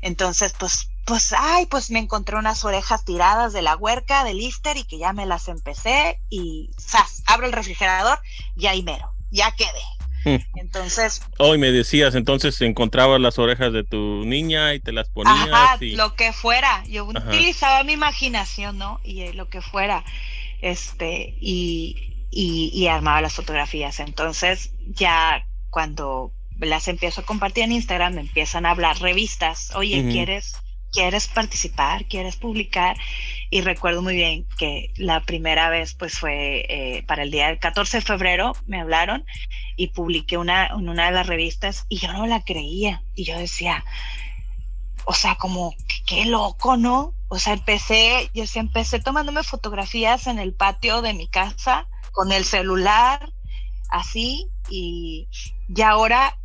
[SPEAKER 2] Entonces, pues, pues, ay, pues me encontré unas orejas tiradas de la huerca del Easter y que ya me las empecé y, ¡zas! Abro el refrigerador y ahí mero, ya quedé. [laughs] Entonces.
[SPEAKER 1] Hoy me decías, entonces encontrabas las orejas de tu niña y te las ponías.
[SPEAKER 2] Ajá, lo que fuera. Yo utilizaba mi imaginación, ¿no? Y eh, lo que fuera. Este, y, y, armaba las fotografías. Entonces, ya cuando las empiezo a compartir en Instagram, me empiezan a hablar revistas. Oye, ¿quieres, ¿quieres participar? ¿Quieres publicar? Y recuerdo muy bien que la primera vez pues fue eh, para el día del 14 de febrero me hablaron y publiqué una en una de las revistas y yo no la creía. Y yo decía o sea como qué loco no o sea empecé yo sí empecé tomándome fotografías en el patio de mi casa con el celular así y, y ahora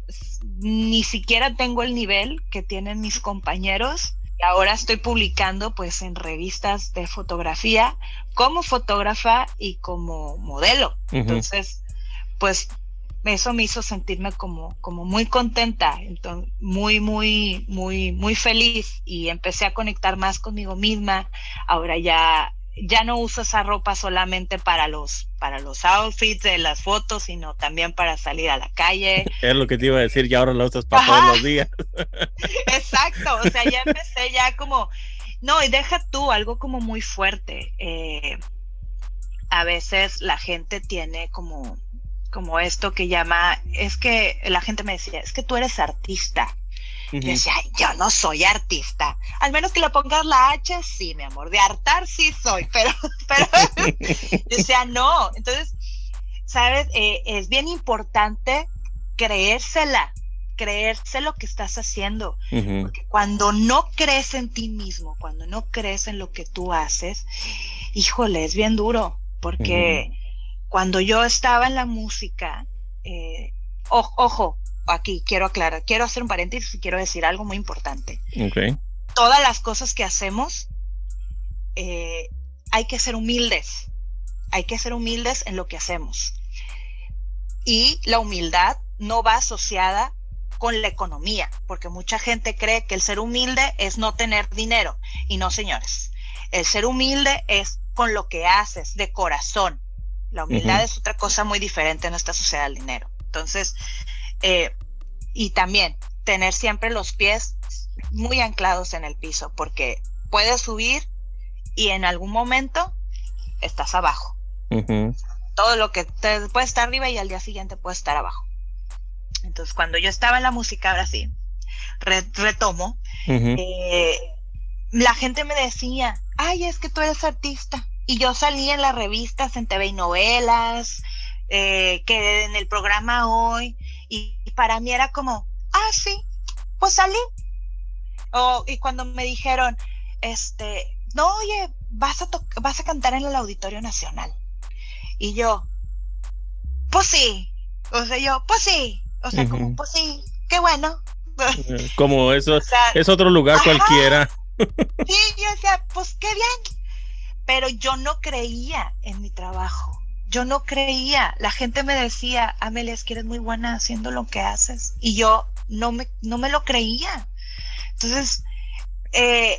[SPEAKER 2] ni siquiera tengo el nivel que tienen mis compañeros y ahora estoy publicando pues en revistas de fotografía como fotógrafa y como modelo. Entonces, pues eso me hizo sentirme como, como muy contenta, entonces, muy, muy, muy, muy feliz y empecé a conectar más conmigo misma. Ahora ya ya no uso esa ropa solamente para los, para los outfits de las fotos, sino también para salir a la calle. [laughs]
[SPEAKER 1] Es lo que te iba a decir, ya ahora lo usas para todos los días. [laughs]
[SPEAKER 2] Exacto, o sea, ya empecé ya como, no, y deja tú algo como muy fuerte. Eh, a veces la gente tiene como, como esto que llama, es que la gente me decía, es que tú eres artista. Y decía, yo no soy artista. Al menos que le pongas la H, sí, mi amor. De hartar sí soy, [laughs] pero, pero, decía, no. Entonces, ¿sabes? Eh, es bien importante creérsela, creerse lo que estás haciendo. Porque cuando no crees en ti mismo, cuando no crees en lo que tú haces, híjole, es bien duro. Porque cuando yo estaba en la música, eh, ojo, aquí quiero aclarar, quiero hacer un paréntesis y quiero decir algo muy importante. Todas las cosas que hacemos, eh, hay que ser humildes, hay que ser humildes en lo que hacemos. Y la humildad no va asociada con la economía, porque mucha gente cree que el ser humilde es no tener dinero. Y no, señores, el ser humilde es con lo que haces, de corazón. La humildad es otra cosa muy diferente en esta sociedad del dinero. Entonces, eh, y también tener siempre los pies muy anclados en el piso, porque puedes subir y en algún momento estás abajo. Todo lo que te puede estar arriba y al día siguiente puede estar abajo. Entonces, cuando yo estaba en la música, ahora sí, retomo, eh, la gente me decía, ay, es que tú eres artista. Y yo salí en las revistas, en TV y novelas, eh, que en el programa hoy, y para mí era como, ah, sí, pues salí. y cuando me dijeron, este, no, oye, vas a, vas a cantar en el Auditorio Nacional. Y yo, pues sí. O sea, yo, pues sí. O sea, como, pues sí, qué bueno.
[SPEAKER 1] Como eso [laughs] es otro lugar cualquiera.
[SPEAKER 2] Sí, yo decía, pues qué bien. Pero yo no creía en mi trabajo. Yo no creía. La gente me decía, Amelia, es que eres muy buena haciendo lo que haces. Y yo no me, no me lo creía. Entonces, eh,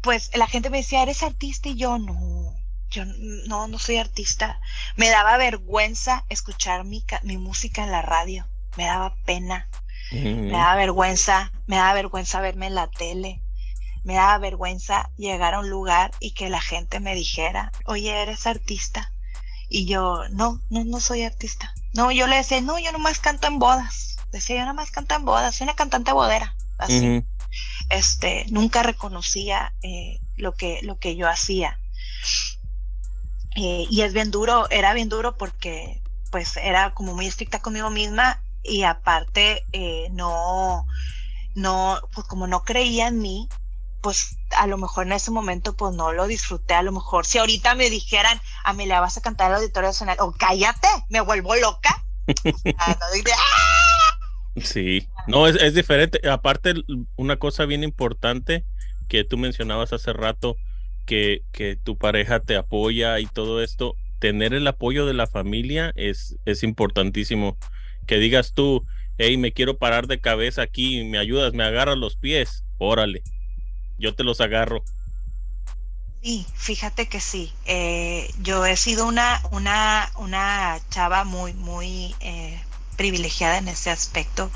[SPEAKER 2] pues la gente me decía, ¿eres artista? Y yo no, yo no, no soy artista. Me daba vergüenza escuchar mi, mi música en la radio. Me daba pena. Me daba vergüenza, me daba vergüenza verme en la tele. Me daba vergüenza llegar a un lugar y que la gente me dijera, oye, eres artista. Y yo, no, no, no soy artista. No, yo le decía, no, yo nomás canto en bodas. Decía, yo nomás canto en bodas, soy una cantante bodera. Así. Este, nunca reconocía eh, lo, que, lo que yo hacía. Eh, y es bien duro, era bien duro porque pues era como muy estricta conmigo misma y aparte eh, no, no, pues como no creía en mí, pues a lo mejor en ese momento pues no lo disfruté, a lo mejor si ahorita me dijeran, a mí le vas a cantar el auditorio nacional, o cállate, me vuelvo loca. ¡ah!
[SPEAKER 1] Sí, no, es, es diferente. Aparte, una cosa bien importante que tú mencionabas hace rato, que, que tu pareja te apoya y todo esto, tener el apoyo de la familia es, es importantísimo. Que digas tú, hey, me quiero parar de cabeza aquí, me ayudas, me agarras los pies, órale, yo te los agarro.
[SPEAKER 2] Sí, fíjate que sí. Eh, yo he sido una, una, una chava muy, muy eh, privilegiada en ese aspecto.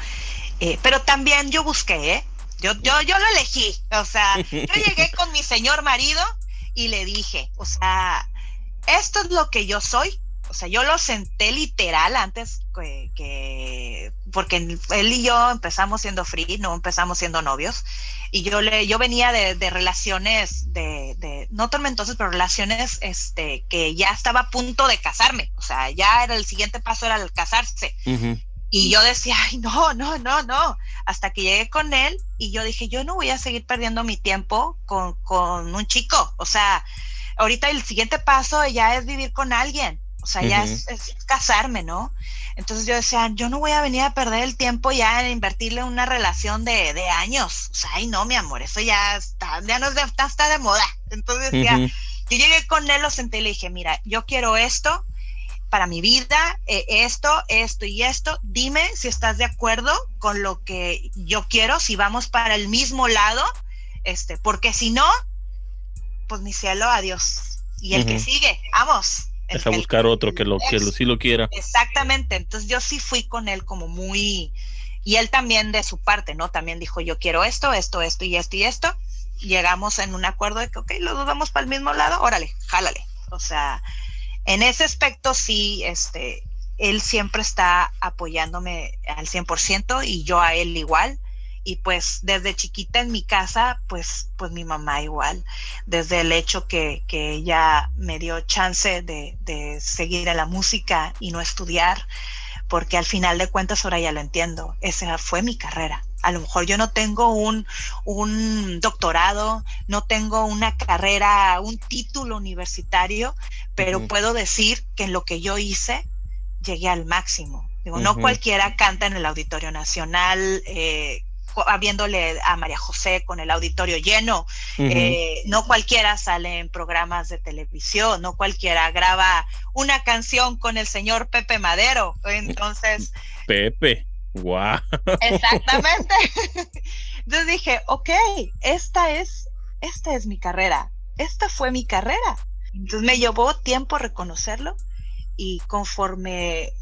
[SPEAKER 2] Eh, pero también yo busqué, ¿eh? Yo, yo, yo lo elegí. O sea, yo [laughs] llegué con mi señor marido y le dije, o sea, esto es lo que yo soy. O sea, yo lo senté literal antes que, porque él y yo empezamos siendo free, no empezamos siendo novios. Y yo le, yo venía de, de relaciones de, de, no tormentosas, pero relaciones este, que ya estaba a punto de casarme. O sea, ya era el siguiente paso era el casarse. Y yo decía, ay, no, no, no, no. Hasta que llegué con él y yo dije, yo no voy a seguir perdiendo mi tiempo con, con un chico. O sea, ahorita el siguiente paso ya es vivir con alguien. O sea, ya es, casarme, ¿no? Entonces yo decía, yo no voy a venir a perder el tiempo ya en invertirle una relación de, de años. O sea, ay, no, mi amor, eso ya está, ya no está, está de moda. Entonces decía, yo llegué con él, lo senté y le dije, mira, yo quiero esto, para mi vida, eh, esto, esto y esto. Dime si estás de acuerdo con lo que yo quiero, si vamos para el mismo lado, este, porque si no, pues mi cielo, adiós. Y el que sigue, vamos.
[SPEAKER 1] Deja buscar otro que lo que lo, sí lo quiera.
[SPEAKER 2] Exactamente. Entonces yo sí fui con él como muy y él también de su parte, ¿no? También dijo, yo quiero esto, esto, esto y esto y esto. Llegamos en un acuerdo de que, ok, los dos vamos para el mismo lado, órale, jálale. O sea, en ese aspecto sí, este, él siempre está apoyándome al 100% y yo a él igual. Y pues desde chiquita en mi casa, pues, pues mi mamá igual, desde el hecho que, que ella me dio chance de, de seguir a la música y no estudiar, porque al final de cuentas ahora ya lo entiendo, esa fue mi carrera. A lo mejor yo no tengo un, un doctorado, no tengo una carrera, un título universitario, pero puedo decir que en lo que yo hice llegué al máximo. Digo, no cualquiera canta en el Auditorio Nacional, eh, habiéndole a María José con el auditorio lleno. Eh, no cualquiera sale en programas de televisión, no cualquiera graba una canción con el señor Pepe Madero. Entonces.
[SPEAKER 1] Pepe. Wow.
[SPEAKER 2] Exactamente. [laughs] Entonces dije, ok, esta es, esta es mi carrera. Esta fue mi carrera. Entonces me llevó tiempo reconocerlo y conforme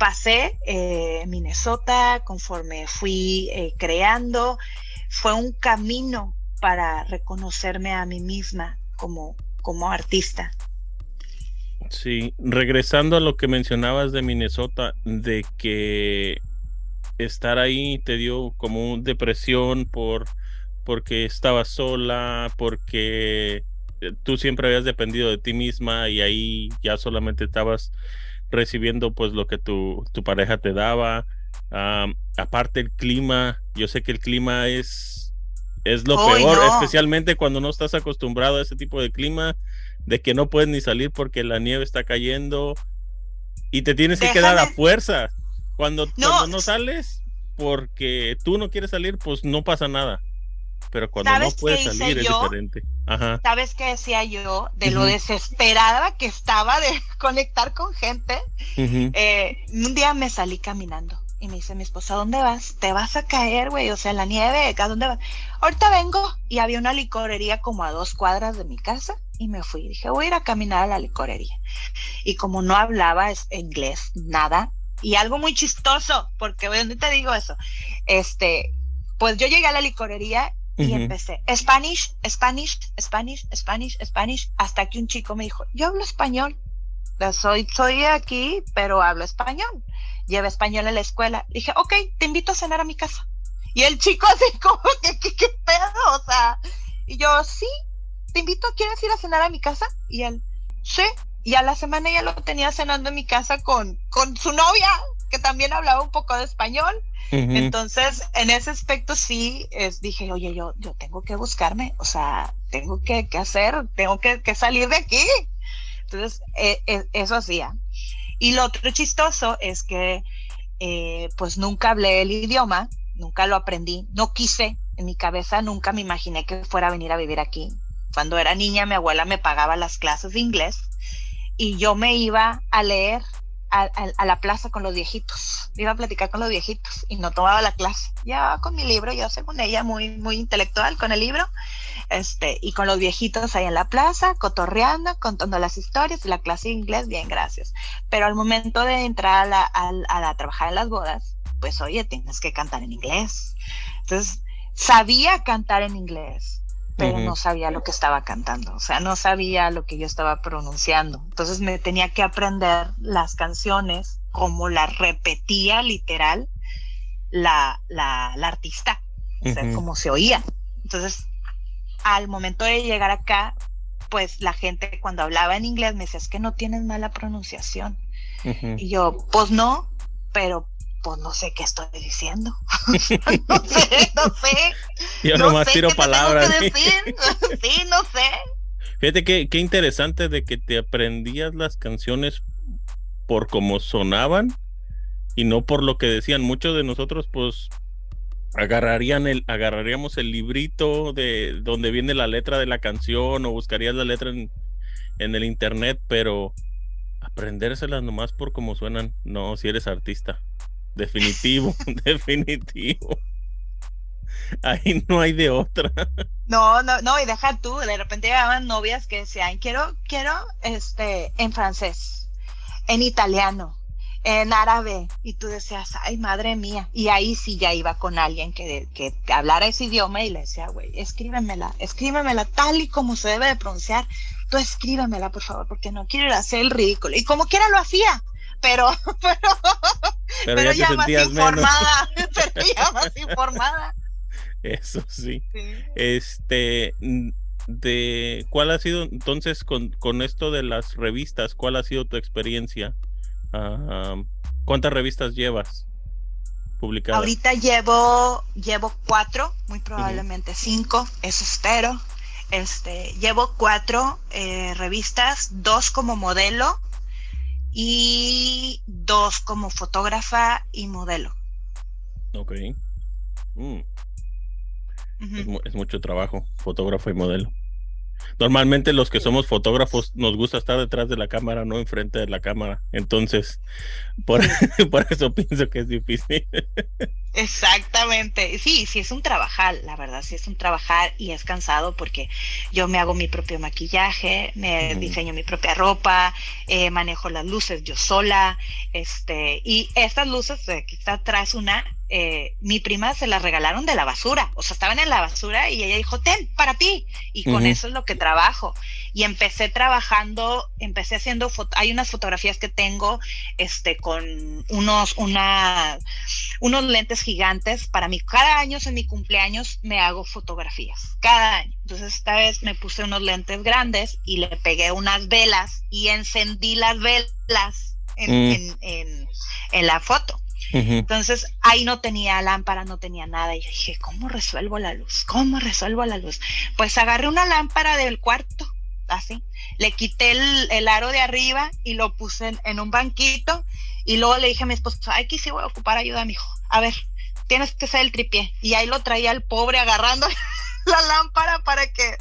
[SPEAKER 2] pasé eh, Minnesota, conforme fui eh, creando, fue un camino para reconocerme a mí misma como, como artista.
[SPEAKER 1] Sí, regresando a lo que mencionabas de Minnesota, de que estar ahí te dio como depresión por porque estabas sola, porque eh, tú siempre habías dependido de ti misma y ahí ya solamente estabas recibiendo pues lo que tu, tu pareja te daba. aparte el clima, yo sé que el clima es, es lo peor, especialmente cuando no estás acostumbrado a ese tipo de clima de que no puedes ni salir porque la nieve está cayendo y te tienes que quedar a fuerza. Cuando no. no sales porque tú no quieres salir, pues no pasa nada. Pero cuando no puedes salir es diferente.
[SPEAKER 2] ¿Sabes qué decía yo? De lo desesperada que estaba de [laughs] conectar con gente. Eh, un día me salí caminando y me dice mi esposa, ¿dónde vas? Te vas a caer, güey, o sea, en la nieve, ¿a dónde vas? Ahorita vengo y había una licorería como a dos cuadras de mi casa y me fui. Dije, voy a ir a caminar a la licorería. Y como no hablaba inglés, nada, y algo muy chistoso, porque ¿dónde te digo eso? Este, pues yo llegué a la licorería y empecé Spanish, Spanish, Spanish, Spanish, Spanish, hasta que un chico me dijo, yo hablo español. Soy, soy aquí, pero hablo español. Llevo español en la escuela. Dije, ok, te invito a cenar a mi casa. Y el chico así [laughs] como, ¿qué, qué, qué pedo? O sea, y yo, sí, te invito, ¿quieres ir a cenar a mi casa? Y él, sí. Y a la semana ya lo tenía cenando en mi casa con, con su novia, que también hablaba un poco de español. Entonces, en ese aspecto sí, es, dije, oye, yo, yo tengo que buscarme, o sea, tengo que, hacer, tengo que, salir de aquí. Entonces, e, e, eso hacía. Y lo otro chistoso es que, eh, pues nunca hablé el idioma, nunca lo aprendí, no quise, en mi cabeza nunca me imaginé que fuera a venir a vivir aquí. Cuando era niña, mi abuela me pagaba las clases de inglés y yo me iba a leer a, la plaza con los viejitos, iba a platicar con los viejitos y no tomaba la clase. Ya con mi libro, yo según ella muy, muy intelectual con el libro, este, y con los viejitos ahí en la plaza, cotorreando, contando las historias la clase de inglés, bien, gracias. Pero al momento de entrar a, la, a, trabajar en las bodas, pues oye, tienes que cantar en inglés. Entonces, sabía cantar en inglés, pero no sabía lo que estaba cantando, o sea, no sabía lo que yo estaba pronunciando. Entonces me tenía que aprender las canciones como las repetía literal la, la, la artista, o sea, como se oía. Entonces, al momento de llegar acá, pues la gente cuando hablaba en inglés me decía, es que no tienes mala pronunciación. Y yo, pues no, pero pues no sé qué estoy diciendo. [laughs] no sé, no sé.
[SPEAKER 1] Yo no nomás tiro palabras. [laughs]
[SPEAKER 2] sí, no sé.
[SPEAKER 1] Fíjate que, qué interesante de que te aprendías las canciones por cómo sonaban y no por lo que decían. Muchos de nosotros, pues, agarrarían el, agarraríamos el librito de donde viene la letra de la canción o buscarías la letra en, en el internet, pero aprendérselas nomás por cómo suenan, no, si eres artista. Definitivo, [laughs] definitivo. Ahí no hay de otra.
[SPEAKER 2] No, no, no, y deja tú, de repente llegaban novias que decían, quiero, quiero, este, en francés, en italiano, en árabe, y tú decías, ay, madre mía, y ahí sí ya iba con alguien que, que hablara ese idioma y le decía, güey, escríbemela, escríbemela tal y como se debe de pronunciar, tú escríbemela, por favor, porque no quiero hacer el ridículo, y como quiera lo hacía, [laughs] pero, pero, ya, más informada, [laughs] [laughs] pero ya más informada.
[SPEAKER 1] Eso sí. Este, de cuál ha sido entonces con, con, esto de las revistas, cuál ha sido tu experiencia? Ah, ¿Cuántas revistas llevas publicadas?
[SPEAKER 2] Ahorita llevo, llevo cuatro, muy probablemente cinco, eso espero. Este, llevo cuatro eh, revistas, dos como modelo y dos como fotógrafa y modelo.
[SPEAKER 1] Ok. Mm. es, mucho trabajo, fotógrafo y modelo. Normalmente los que somos fotógrafos nos gusta estar detrás de la cámara, no enfrente de la cámara. Entonces, por, [laughs] por eso pienso que es difícil.
[SPEAKER 2] Exactamente. Sí, sí es un trabajar, la verdad, sí es un trabajar y es cansado porque yo me hago mi propio maquillaje, me diseño mi propia ropa, eh, manejo las luces yo sola, este, y estas luces, aquí está atrás una, eh, mi prima se las regalaron de la basura, o sea, estaban en la basura y ella dijo, ten, para ti, y con eso es lo que trabajo. Y empecé trabajando, empecé haciendo, hay unas fotografías que tengo, este, con unos, una, unos lentes gigantes, para mí, cada año en mi cumpleaños me hago fotografías, cada año. Entonces esta vez me puse unos lentes grandes y le pegué unas velas y encendí las velas en, en, en la foto. Entonces ahí no tenía lámpara, no tenía nada. Y yo dije, ¿cómo resuelvo la luz? ¿Cómo resuelvo la luz? Pues agarré una lámpara del cuarto, así. Le quité el, aro de arriba y lo puse en, un banquito. Y luego le dije a mi esposo, aquí sí voy a ocupar ayuda, mijo. A ver, tienes que ser el tripié. Y ahí lo traía el pobre agarrando [laughs] la lámpara para que,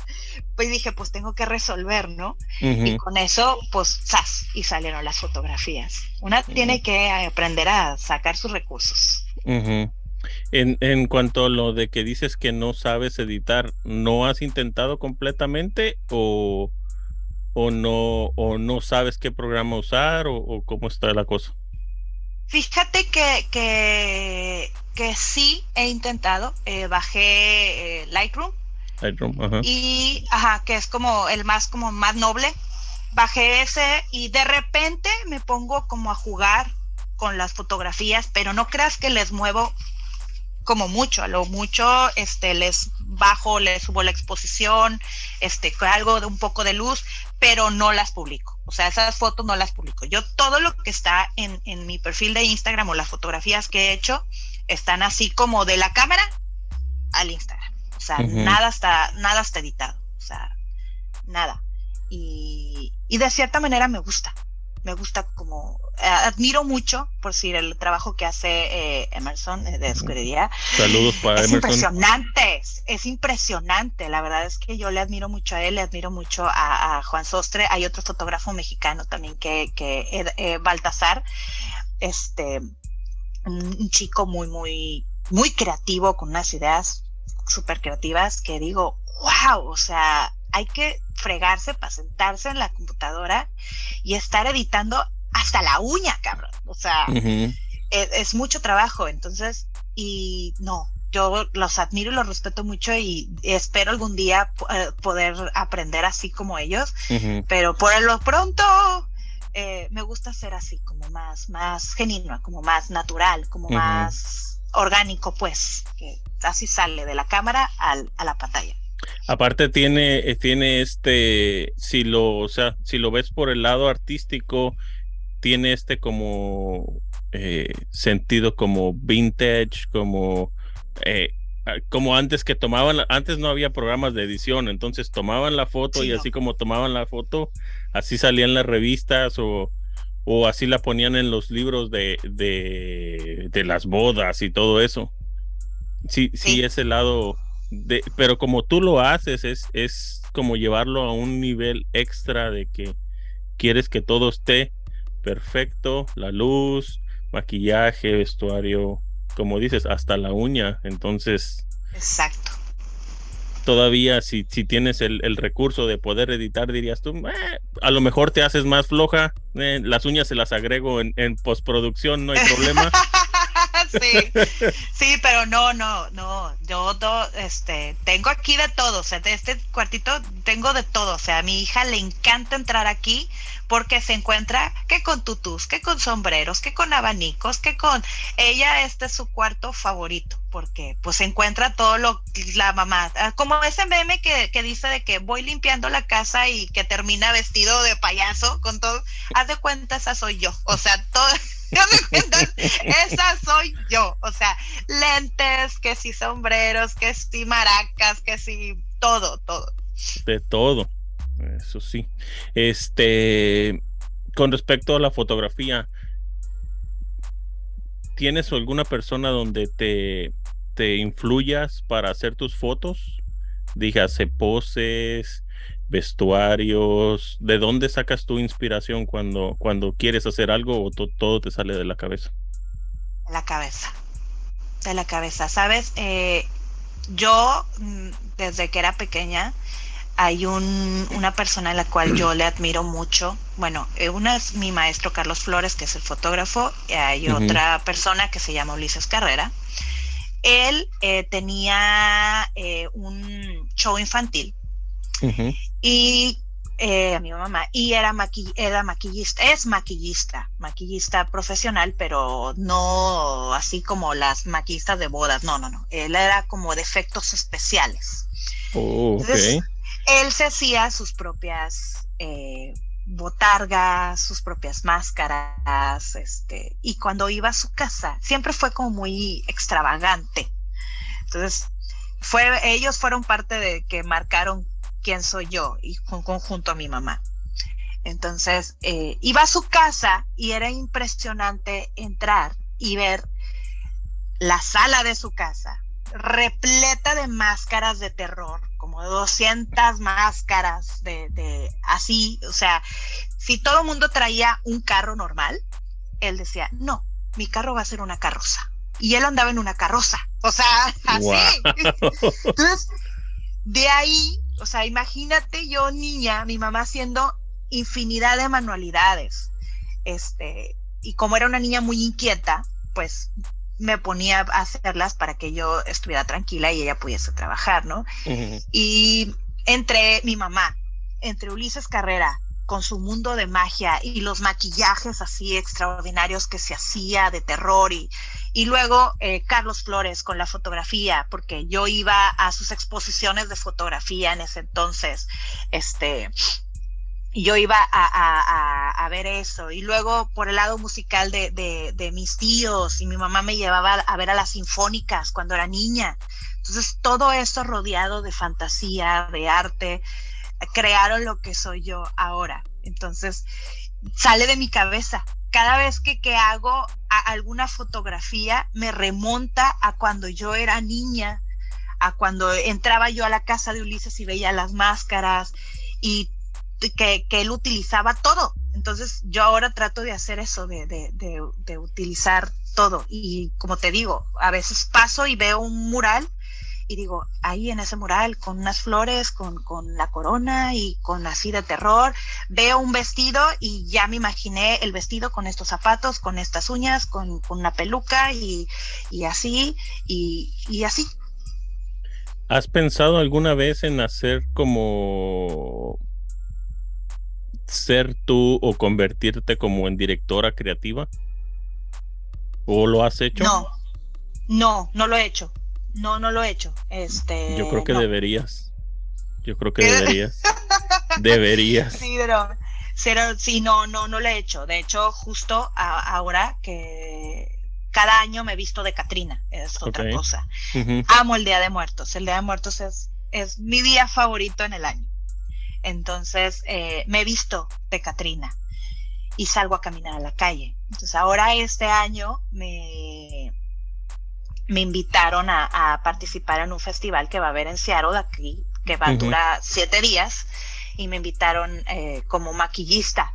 [SPEAKER 2] pues dije, pues tengo que resolver, ¿no? Y con eso, pues, ¡zas! Y salieron las fotografías. Una tiene que aprender a sacar sus recursos.
[SPEAKER 1] en, en cuanto a lo de que dices que no sabes editar, ¿no has intentado completamente o, o, no, o no sabes qué programa usar o cómo está la cosa?
[SPEAKER 2] Fíjate que, que, que sí he intentado, eh, bajé eh, Lightroom.
[SPEAKER 1] Lightroom, ajá.
[SPEAKER 2] Y, ajá, que es como el más, como más noble. Bajé ese y de repente me pongo como a jugar con las fotografías, pero no creas que les muevo como mucho, a lo mucho este les bajo, les subo la exposición, este algo de un poco de luz, pero no las publico. O sea, esas fotos no las publico. Yo todo lo que está en, en mi perfil de Instagram o las fotografías que he hecho están así como de la cámara al Instagram. O sea, nada está, nada está editado. O sea, nada. Y, y de cierta manera me gusta me gusta como admiro mucho por si el trabajo que hace eh, Emerson eh, de escudería.
[SPEAKER 1] Saludos para
[SPEAKER 2] es Impresionante, es, impresionante. La verdad es que yo le admiro mucho a él, le admiro mucho a, Juan Sostre. Hay otro fotógrafo mexicano también que, que Baltasar, este, un, chico muy, muy, muy creativo con unas ideas súper creativas que digo, wow, o sea, hay que fregarse para sentarse en la computadora y estar editando hasta la uña, cabrón. O sea, es, mucho trabajo. Entonces, y no, yo los admiro y los respeto mucho y espero algún día eh, poder aprender así como ellos. Pero por lo pronto, eh, me gusta ser así, como más, más genuino, como más natural, como más orgánico, pues, que así sale de la cámara al, a la pantalla.
[SPEAKER 1] Aparte tiene, eh, tiene este, si lo, o sea, si lo ves por el lado artístico, tiene este como eh, sentido como vintage, como eh, como antes que tomaban, antes no había programas de edición, entonces tomaban la foto y así como tomaban la foto, así salían las revistas o, o así la ponían en los libros de, de, de las bodas y todo eso. Sí, sí, sí, ese lado pero como tú lo haces, es, es como llevarlo a un nivel extra de que quieres que todo esté perfecto, la luz, maquillaje, vestuario, como dices, hasta la uña. Entonces.
[SPEAKER 2] Exacto.
[SPEAKER 1] Todavía, si, si tienes el, recurso de poder editar, dirías tú, eh, a lo mejor te haces más floja. Eh, las uñas se las agrego en, en postproducción, no hay problema. [laughs]
[SPEAKER 2] sí, sí, pero no, no, no, yo este, tengo aquí de todo, o sea, de este cuartito tengo de todo, o sea, a mi hija le encanta entrar aquí porque se encuentra que con tutús, que con sombreros, que con abanicos, que con ella este es su cuarto favorito, porque pues encuentra todo lo la mamá, ah, como ese meme que, que dice de que voy limpiando la casa y que termina vestido de payaso con todo, haz de cuenta esa soy yo, o sea, todo esa soy yo. O sea, lentes, que si sombreros, que si maracas, que si todo, todo.
[SPEAKER 1] De todo. Eso sí. Este, con respecto a la fotografía, ¿tienes alguna persona donde te, te influyas para hacer tus fotos? Dígase poses, vestuarios, ¿de dónde sacas tu inspiración cuando, cuando quieres hacer algo o todo te sale de la cabeza?
[SPEAKER 2] De la cabeza, de la cabeza, ¿sabes? Eh, yo, mm, desde que era pequeña, hay un, una persona a la cual yo le admiro mucho. Bueno, eh, una es mi maestro Carlos Flores, que es el fotógrafo, y hay otra persona que se llama Ulises Carrera. Él eh, tenía un show infantil y eh, a mi mamá, y era, era maquillista, es maquillista, maquillista profesional, pero no así como las maquillistas de bodas, no, no, no, él era como de efectos especiales.
[SPEAKER 1] Oh,
[SPEAKER 2] él se hacía sus propias eh, botargas, sus propias máscaras, este, y cuando iba a su casa, siempre fue como muy extravagante. Entonces, fue, ellos fueron parte de que marcaron quién soy yo y con conjunto a mi mamá. Entonces, eh, iba a su casa y era impresionante entrar y ver la sala de su casa repleta de máscaras de terror, como 200 máscaras de, de así, o sea, si todo el mundo traía un carro normal, él decía, no, mi carro va a ser una carroza. Y él andaba en una carroza, o sea, [laughs] así. Entonces, de ahí, o sea, imagínate yo niña, mi mamá haciendo infinidad de manualidades, este, y como era una niña muy inquieta, pues me ponía a hacerlas para que yo estuviera tranquila y ella pudiese trabajar, ¿no? Y entre mi mamá, entre Ulises Carrera, con su mundo de magia y los maquillajes así extraordinarios que se hacía de terror y, y luego eh, Carlos Flores con la fotografía, porque yo iba a sus exposiciones de fotografía en ese entonces, este, yo iba a, ver eso. Y luego por el lado musical de, de, mis tíos y mi mamá me llevaba a ver a las sinfónicas cuando era niña. Entonces todo eso rodeado de fantasía, de arte, crearon lo que soy yo ahora. Entonces sale de mi cabeza. Cada vez que, que hago alguna fotografía me remonta a cuando yo era niña, a cuando entraba yo a la casa de Ulises y veía las máscaras y que, él utilizaba todo. Entonces yo ahora trato de hacer eso, de, de, utilizar todo. Y como te digo, a veces paso y veo un mural y digo, ahí en ese mural, con unas flores, con, con, la corona y con así de terror, veo un vestido y ya me imaginé el vestido con estos zapatos, con estas uñas, con, con una peluca y, y así, y, y, así.
[SPEAKER 1] ¿Has pensado alguna vez en hacer como ser tú o convertirte como en directora creativa? ¿O lo has hecho?
[SPEAKER 2] No, no, no lo he hecho. No, no lo he hecho. Este,
[SPEAKER 1] Yo creo que deberías. Yo creo que deberías. [laughs] deberías.
[SPEAKER 2] Sí, pero, sí, no, no, no lo he hecho. De hecho, justo ahora que cada año me he visto de Catrina, es otra cosa. Amo el Día de Muertos. El Día de Muertos es, es mi día favorito en el año. Entonces eh, me he visto de Catrina y salgo a caminar a la calle. Entonces ahora este año me, me invitaron a, participar en un festival que va a haber en Seattle, aquí, que va a durar siete días, y me invitaron eh, como maquillista.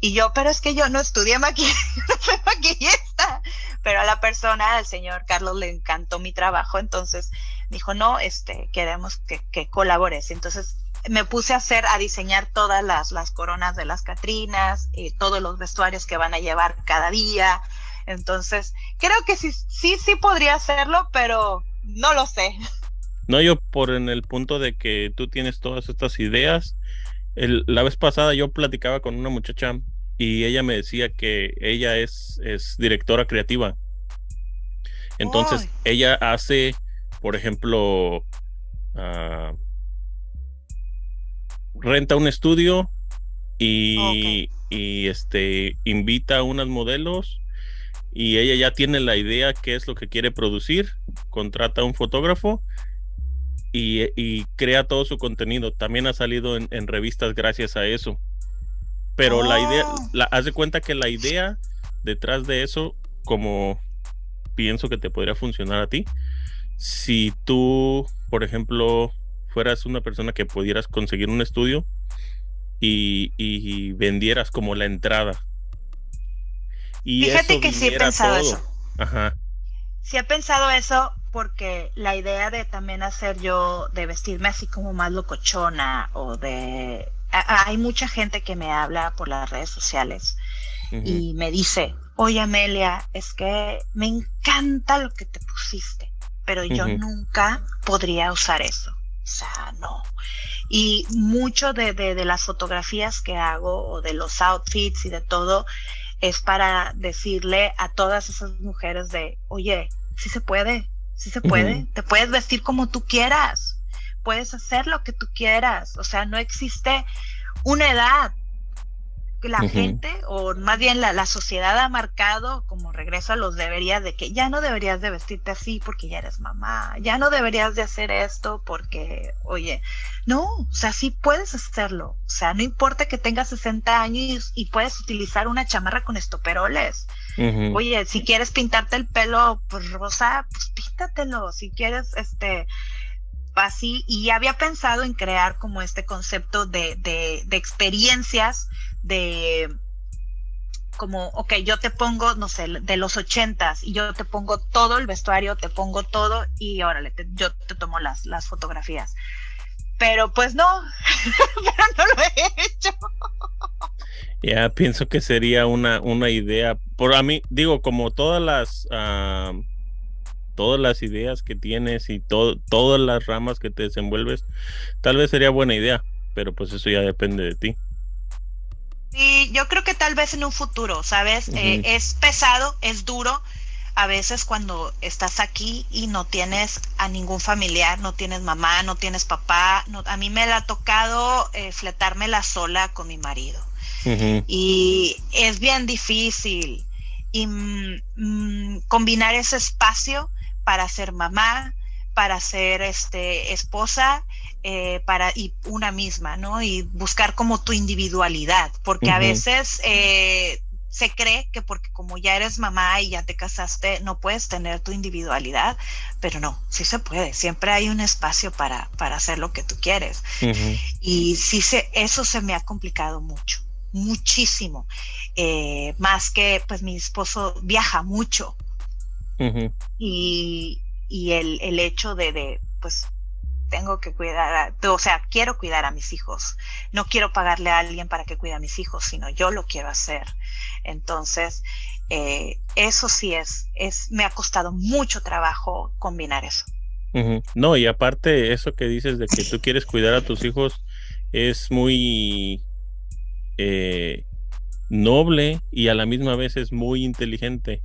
[SPEAKER 2] Y yo, pero es que yo no estudié maquillaje, [laughs] no soy maquillista. Pero a la persona, al señor Carlos, le encantó mi trabajo, entonces dijo, no, este, queremos que, que colabores. Entonces me puse a hacer, a diseñar todas las, las coronas de las Catrinas, y todos los vestuarios que van a llevar cada día. Entonces, creo que sí, sí, sí podría hacerlo, pero no lo sé.
[SPEAKER 1] No, yo por en el punto de que tú tienes todas estas ideas. El, la vez pasada yo platicaba con una muchacha y ella me decía que ella es, es directora creativa. Entonces, ella hace, por ejemplo, uh, renta un estudio y, y, este invita a unos modelos y ella ya tiene la idea qué es lo que quiere producir, contrata a un fotógrafo y, y, crea todo su contenido. También ha salido en, en revistas gracias a eso. Pero la idea, oh. la, haz de cuenta que la idea detrás de eso, como pienso que te podría funcionar a ti, si tú, por ejemplo, fueras una persona que pudieras conseguir un estudio y, vendieras como la entrada.
[SPEAKER 2] Y Fíjate que sí he pensado eso. Ajá. Sí he pensado eso porque la idea de también hacer yo, de vestirme así como más locochona o de... hay mucha gente que me habla por las redes sociales y me dice, oye Amelia, es que me encanta lo que te pusiste, pero yo nunca podría usar eso. O sea, no. Y mucho de, de, las fotografías que hago o de los outfits y de todo es para decirle a todas esas mujeres de, oye, sí se puede, sí se puede, te puedes vestir como tú quieras, puedes hacer lo que tú quieras, o sea, no existe una edad, la gente, o más bien la, la, sociedad ha marcado como regreso a los deberías de que ya no deberías de vestirte así porque ya eres mamá, ya no deberías de hacer esto porque, oye, no, o sea, sí puedes hacerlo, o sea, no importa que tengas 60 años y, puedes utilizar una chamarra con estoperoles. Oye, si quieres pintarte el pelo pues, rosa, pues quítatelo, si quieres, este, así, y había pensado en crear como este concepto de, de, de experiencias, de como, ok, yo te pongo, no sé, de los ochentas y yo te pongo todo el vestuario, te pongo todo y órale, yo te tomo las, las fotografías. Pero pues no, [laughs] pero no lo he hecho.
[SPEAKER 1] Ya pienso que sería una, una idea. Por a mí, digo, como todas las ah, todas las ideas que tienes y todas las ramas que te desenvuelves, tal vez sería buena idea, pero pues eso ya depende de ti.
[SPEAKER 2] Sí, yo creo que tal vez en un futuro, ¿sabes? Eh, es pesado, es duro. A veces cuando estás aquí y no tienes a ningún familiar, no tienes mamá, no tienes papá, a mí me ha tocado eh, fletármela sola con mi marido. Y es bien difícil y, mm, mm, combinar ese espacio para ser mamá, para ser este, esposa eh, para y una misma, ¿no? Y buscar como tu individualidad, porque a veces eh, se cree que porque como ya eres mamá y ya te casaste, no puedes tener tu individualidad, pero no, sí se puede, siempre hay un espacio para, para hacer lo que tú quieres. Y sí se, eso se me ha complicado mucho, muchísimo, eh, más que pues mi esposo viaja mucho. Y, y el, el hecho de, de, pues tengo que cuidar, o sea, quiero cuidar a mis hijos. No quiero pagarle a alguien para que cuide a mis hijos, sino yo lo quiero hacer. Entonces, eh, eso sí es, es, me ha costado mucho trabajo combinar eso.
[SPEAKER 1] No, y aparte eso que dices de que tú quieres cuidar a tus hijos es muy eh, noble y a la misma vez es muy inteligente.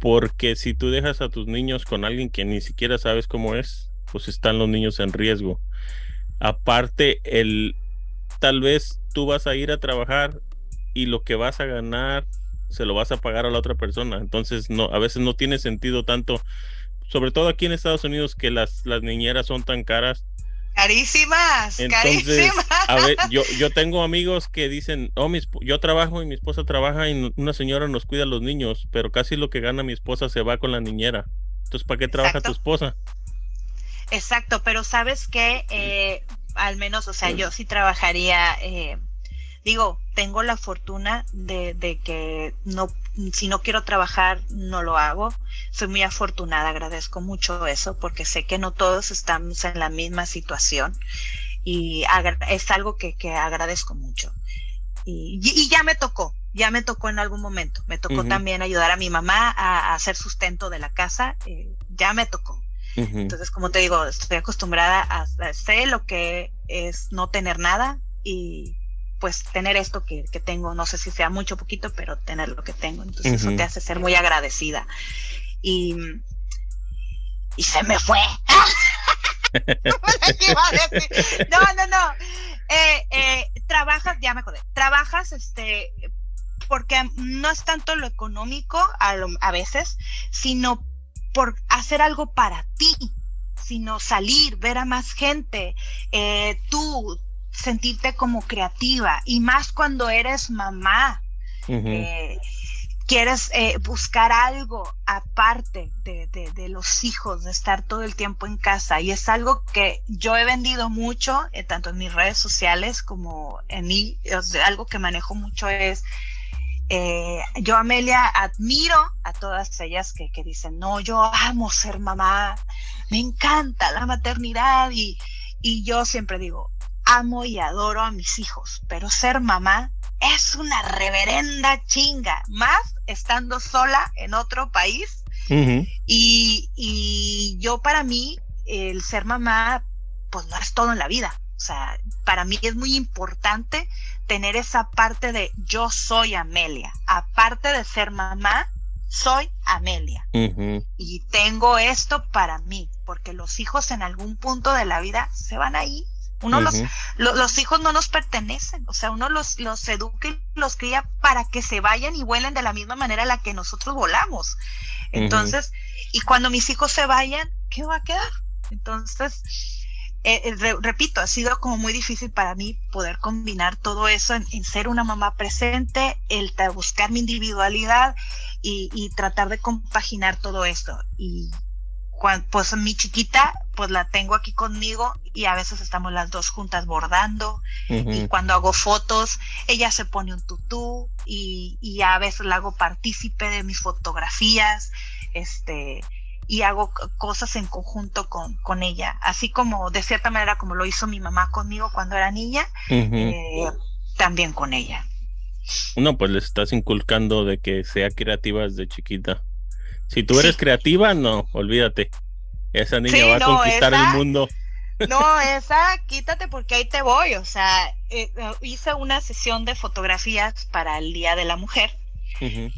[SPEAKER 1] Porque si tú dejas a tus niños con alguien que ni siquiera sabes cómo es, pues están los niños en riesgo. Aparte, el tal vez tú vas a ir a trabajar y lo que vas a ganar se lo vas a pagar a la otra persona. Entonces, no, a veces no tiene sentido tanto, sobre todo aquí en Estados Unidos, que las, las niñeras son tan caras.
[SPEAKER 2] Carísimas, carísimas.
[SPEAKER 1] A ver, [laughs] yo, yo tengo amigos que dicen, oh, yo trabajo y mi esposa trabaja y una señora nos cuida a los niños, pero casi lo que gana mi esposa se va con la niñera. Entonces, ¿para qué trabaja tu esposa?
[SPEAKER 2] Exacto, pero sabes que eh, al menos, o sea, yo sí trabajaría, eh, digo, tengo la fortuna de, de, que no, si no quiero trabajar, no lo hago. Soy muy afortunada, agradezco mucho eso, porque sé que no todos estamos en la misma situación y es algo que, que agradezco mucho. Y, y, ya me tocó, ya me tocó en algún momento. Me tocó también ayudar a mi mamá a, hacer sustento de la casa. Eh, ya me tocó. Entonces, como te digo, estoy acostumbrada a, hacer lo que es no tener nada y pues tener esto que, tengo, no sé si sea mucho o poquito, pero tener lo que tengo. Entonces, eso te hace ser muy agradecida. Y, y se me fue. [laughs] no, no, no. Eh, eh, trabajas, ya me acordé, trabajas este porque no es tanto lo económico a, a veces, sino por hacer algo para ti, sino salir, ver a más gente, eh, tú sentirte como creativa y más cuando eres mamá. Eh, quieres eh, buscar algo aparte de, de, los hijos, de estar todo el tiempo en casa. Y es algo que yo he vendido mucho, tanto en mis redes sociales como en mí. algo que manejo mucho es eh, yo, Amelia, admiro a todas ellas que, dicen, no, yo amo ser mamá, me encanta la maternidad y, y yo siempre digo, amo y adoro a mis hijos, pero ser mamá es una reverenda chinga, más estando sola en otro país. y, y yo para mí, el ser mamá, pues no es todo en la vida. O sea, para mí es muy importante tener esa parte de yo soy Amelia. Aparte de ser mamá, soy Amelia. Y tengo esto para mí, porque los hijos en algún punto de la vida se van ahí. Uno los, los hijos no nos pertenecen, o sea, uno los, los educa y los cría para que se vayan y vuelen de la misma manera a la que nosotros volamos. Entonces, y cuando mis hijos se vayan, ¿qué va a quedar? Entonces, eh, eh, repito, ha sido como muy difícil para mí poder combinar todo eso en, ser una mamá presente, el buscar mi individualidad y, tratar de compaginar todo esto. Y pues mi chiquita, pues la tengo aquí conmigo y a veces estamos las dos juntas bordando y cuando hago fotos, ella se pone un tutú y, y a veces la hago partícipe de mis fotografías, este, y hago cosas en conjunto con, con, ella, así como de cierta manera como lo hizo mi mamá conmigo cuando era niña, eh, también con ella.
[SPEAKER 1] No, pues le estás inculcando de que sea creativa desde chiquita. Si tú eres creativa, no, olvídate. Esa niña va a conquistar el mundo.
[SPEAKER 2] No, esa, quítate porque ahí te voy. O sea, eh, eh, hice una sesión de fotografías para el Día de la Mujer,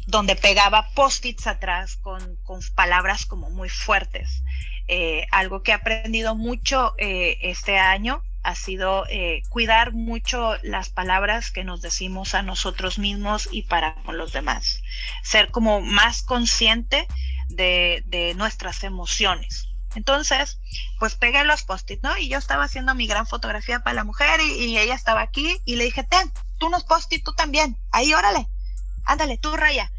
[SPEAKER 2] donde pegaba post-its atrás con, con, palabras como muy fuertes. Eh, algo que he aprendido mucho este año ha sido cuidar mucho las palabras que nos decimos a nosotros mismos y para con los demás. Ser como más consciente de, de nuestras emociones. Entonces, pues pegué los post-it, ¿no? Y yo estaba haciendo mi gran fotografía para la mujer y, ella estaba aquí y le dije, ten, tú unos post-it, tú también. Ahí, órale, ándale, tú raya.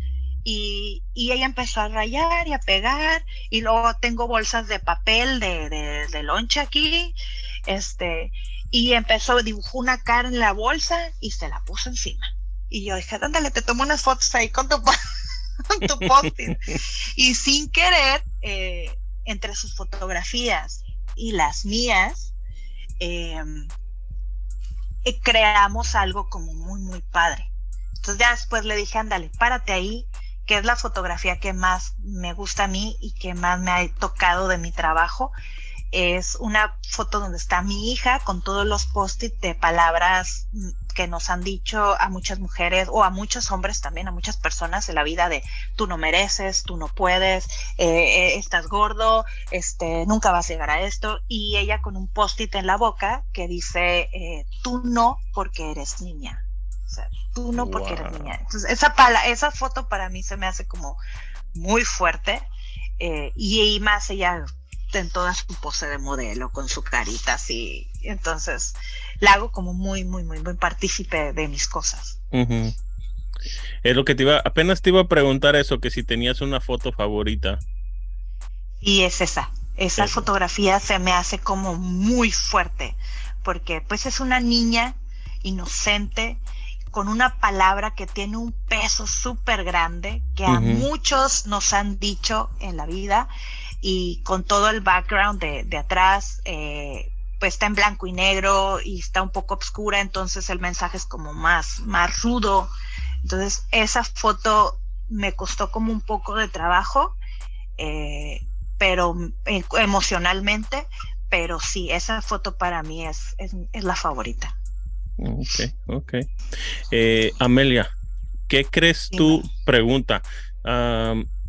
[SPEAKER 2] Y, y, ella empezó a rayar y a pegar y luego tengo bolsas de papel de, de, de lonche aquí, este, y empezó, dibujó una cara en la bolsa y se la puso encima. Y yo dije, ándale, te tomo unas fotos ahí con tu, [laughs] tu post-it. [laughs] y sin querer, eh, entre sus fotografías y las mías, em, eh, creamos algo como muy, muy padre. Entonces ya después le dije, ándale, párate ahí, que es la fotografía que más me gusta a mí y que más me ha tocado de mi trabajo es una foto donde está mi hija con todos los post-it de palabras que nos han dicho a muchas mujeres o a muchos hombres también, a muchas personas en la vida de tú no mereces, tú no puedes, eh, eh, estás gordo, este, nunca vas a llegar a esto. Y ella con un post-it en la boca que dice eh, tú no porque eres niña. O sea, tú no porque eres niña. Entonces, esa, pala, esa foto para mí se me hace como muy fuerte. y, y más ella en toda su pose de modelo, con su carita así. Entonces, la hago como muy, muy, muy, muy partícipe de mis cosas.
[SPEAKER 1] Es lo que te iba, apenas te iba a preguntar eso, que si tenías una foto favorita.
[SPEAKER 2] Y es esa. Esa fotografía se me hace como muy fuerte, porque pues es una niña inocente, con una palabra que tiene un peso súper grande, que a muchos nos han dicho en la vida, y con todo el background de, atrás, eh, pues está en blanco y negro y está un poco oscura, entonces el mensaje es como más, más rudo. Entonces esa foto me costó como un poco de trabajo, eh, pero eh, emocionalmente, pero sí, esa foto para mí es, es, la favorita.
[SPEAKER 1] Ok, ok. Amelia, ¿qué crees tú? Pregunta,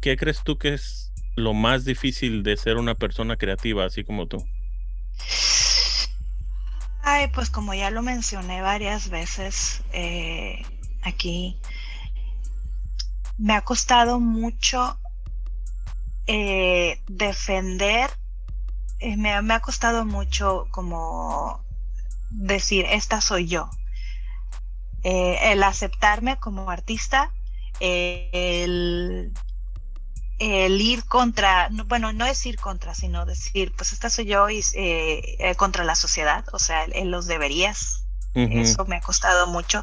[SPEAKER 1] ¿qué crees tú que es lo más difícil de ser una persona creativa, así como tú?
[SPEAKER 2] Ay, pues como ya lo mencioné varias veces eh, aquí, me ha costado mucho eh, defender, eh, me, me, ha costado mucho como decir, esta soy yo. el aceptarme como artista, el el ir contra, bueno, no es ir contra, sino decir, pues esta soy yo y eh, eh, contra la sociedad, o sea, en los deberías. Eso me ha costado mucho.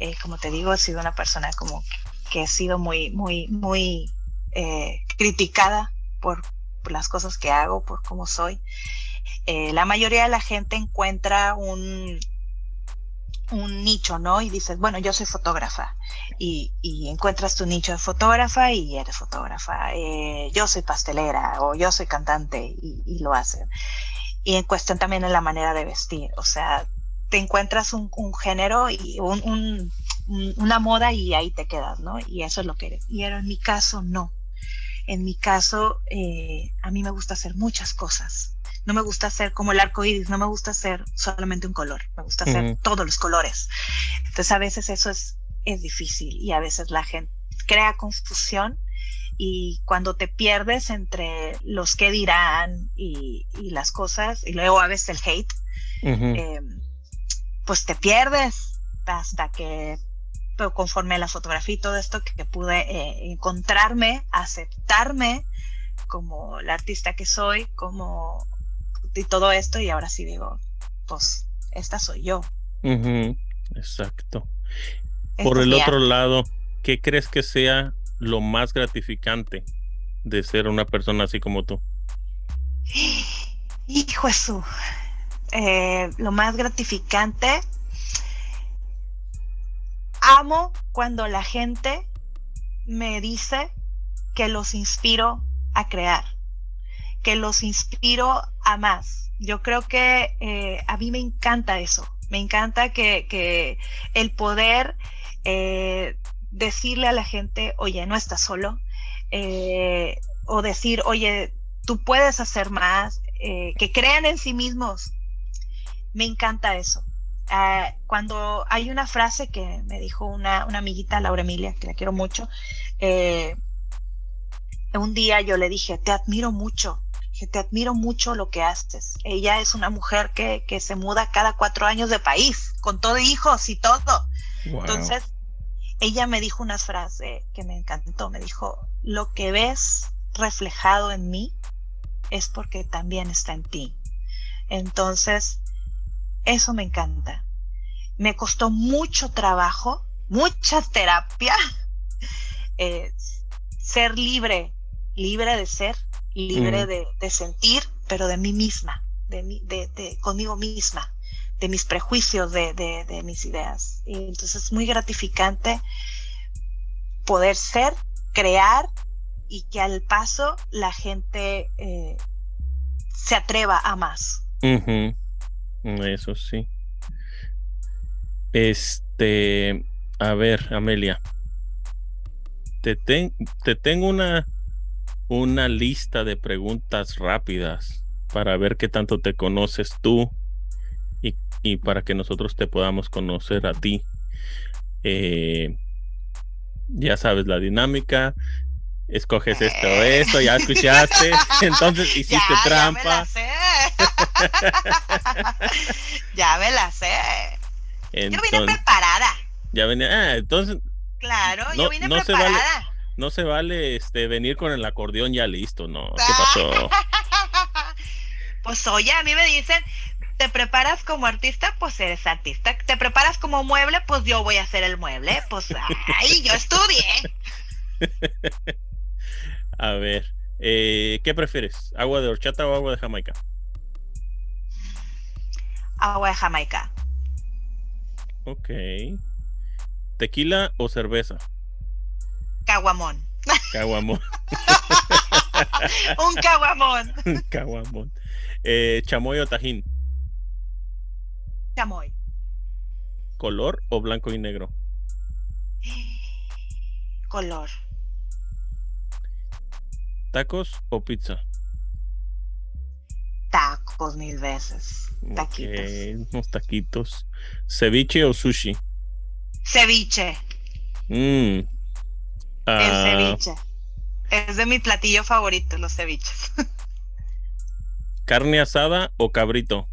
[SPEAKER 2] Eh, como te digo, he sido una persona como que, he sido muy, muy, muy criticada por, por, las cosas que hago, por cómo soy. la mayoría de la gente encuentra un, un nicho, ¿no? Y dices, bueno, yo soy fotógrafa y, encuentras tu nicho de fotógrafa y eres fotógrafa. Eh, yo soy pastelera o yo soy cantante y, lo hacen. Y en cuestión también en la manera de vestir, o sea, te encuentras un, género y un, una moda y ahí te quedas, ¿no? Y eso es lo que eres. Y en mi caso, no. En mi caso, eh, a mí me gusta hacer muchas cosas no me gusta hacer como el arco iris, no me gusta hacer solamente un color, me gusta hacer todos los colores. Entonces a veces eso es, es difícil y a veces la gente crea confusión y cuando te pierdes entre los que dirán y, las cosas, y luego a veces el hate, eh, pues te pierdes hasta que pero conforme la fotografía y todo esto que pude eh, encontrarme, aceptarme como la artista que soy, como y todo esto, y ahora sí digo, pues esta soy yo.
[SPEAKER 1] Exacto. Por el otro lado, ¿qué crees que sea lo más gratificante de ser una persona así como tú? [gasps]
[SPEAKER 2] Hijo Jesús, eh, lo más gratificante, amo cuando la gente me dice que los inspiro a crear, que los inspiro a más. Yo creo que eh, a mí me encanta eso, me encanta que, el poder eh, decirle a la gente, oye, no estás solo, eh, o decir, oye, tú puedes hacer más, que crean en sí mismos. Me encanta eso. Ah, cuando hay una frase que me dijo una, una, amiguita, Laura Emilia, que la quiero mucho, un día yo le dije, te admiro mucho, que te admiro mucho lo que haces. Ella es una mujer que, se muda cada cuatro años de país, con todo hijos y todo. Entonces, ella me dijo una frase que me encantó, me dijo, lo que ves reflejado en mí es porque también está en ti. Entonces, eso me encanta. Me costó mucho trabajo, mucha terapia, [laughs] eh, ser libre libre de ser, libre de, sentir, pero de mí misma, de, de, conmigo misma, de mis prejuicios, de, mis ideas. Y entonces es muy gratificante poder ser, crear y que al paso la gente eh, se atreva a más.
[SPEAKER 1] Eso sí. Este, a ver, Amelia, te, te tengo una, una lista de preguntas rápidas para ver qué tanto te conoces tú y, para que nosotros te podamos conocer a ti. Eh, ya sabes la dinámica. Escoges esto o esto, ya escuchaste, [laughs] entonces hiciste trampa. [laughs]
[SPEAKER 2] Ya me la sé. yo vine preparada.
[SPEAKER 1] Ya venía, ah, entonces.
[SPEAKER 2] Claro, yo vine preparada
[SPEAKER 1] no se vale este venir con el acordeón ya listo, ¿no? ¿Qué pasó? [laughs]
[SPEAKER 2] pues oye, a mí me dicen, te preparas como artista, pues eres artista. Te preparas como mueble, pues yo voy a hacer el mueble. Pues ay, yo estudié. [laughs]
[SPEAKER 1] a ver, eh, ¿qué prefieres? ¿Agua de horchata o agua de Jamaica?
[SPEAKER 2] Agua de Jamaica.
[SPEAKER 1] Ok. ¿Tequila o cerveza?
[SPEAKER 2] Caguamón.
[SPEAKER 1] Caguamón. [laughs]
[SPEAKER 2] Un caguamón.
[SPEAKER 1] Un caguamón. Eh, chamoy o tajín.
[SPEAKER 2] Chamoy.
[SPEAKER 1] ¿Color o blanco y negro? [gasps]
[SPEAKER 2] Color.
[SPEAKER 1] ¿Tacos o pizza?
[SPEAKER 2] Tacos mil veces. Taquitos.
[SPEAKER 1] unos taquitos. ¿Ceviche o sushi?
[SPEAKER 2] Ceviche.
[SPEAKER 1] Mmm,
[SPEAKER 2] el ah. ceviche. Es de mi platillo favorito, los ceviches. [laughs]
[SPEAKER 1] ¿Carne asada o cabrito?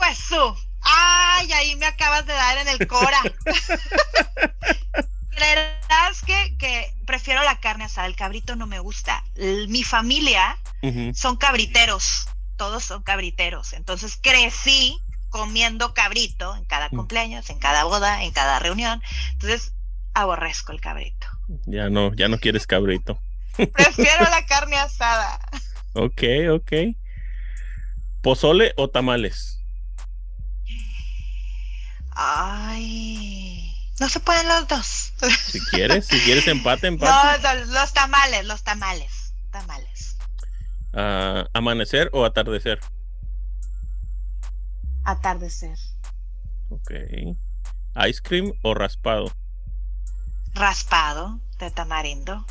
[SPEAKER 2] Jesús. Ay, ahí me acabas de dar en el cora. [laughs] Creerás que, que prefiero la carne asada, el cabrito no me gusta. mi familia son cabriteros, todos son cabriteros. Entonces crecí comiendo cabrito en cada mm. cumpleaños, en cada boda, en cada reunión. Entonces aborrezco el cabrito.
[SPEAKER 1] Ya no, ya no quieres cabrito.
[SPEAKER 2] Prefiero la [laughs] carne asada.
[SPEAKER 1] Ok, ok. ¿Pozole o tamales?
[SPEAKER 2] Ay, no se pueden los dos.
[SPEAKER 1] Si quieres, si quieres empate, [laughs] empate.
[SPEAKER 2] No, los tamales, los tamales, tamales.
[SPEAKER 1] Ah, ¿Amanecer o atardecer?
[SPEAKER 2] Atardecer.
[SPEAKER 1] Ok. ¿Ice cream o raspado?
[SPEAKER 2] Raspado de tamarindo.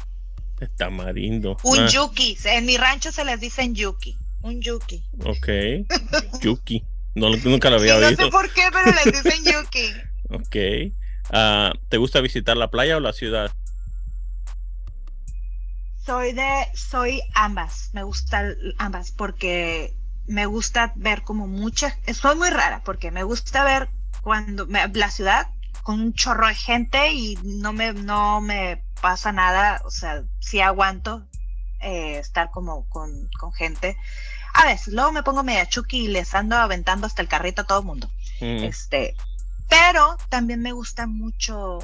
[SPEAKER 1] De tamarindo.
[SPEAKER 2] Un ah. yuki. En mi rancho se les dicen yuki. Un yuki.
[SPEAKER 1] Ok. yuki. No, nunca lo había oído.
[SPEAKER 2] No sé por qué, pero les [laughs] dicen yuki.
[SPEAKER 1] ok. Ah, ¿Te gusta visitar la playa o la ciudad?
[SPEAKER 2] Soy de, soy ambas, me gustan ambas porque me gusta ver como muchas, soy muy rara porque me gusta ver cuando la ciudad con un chorro de gente y no me, no me pasa nada, o sea, sí aguanto eh, estar como con, con, gente. A veces, luego me pongo media chuki y les ando aventando hasta el carrito a todo el mundo. Mm. Este, pero también me gustan mucho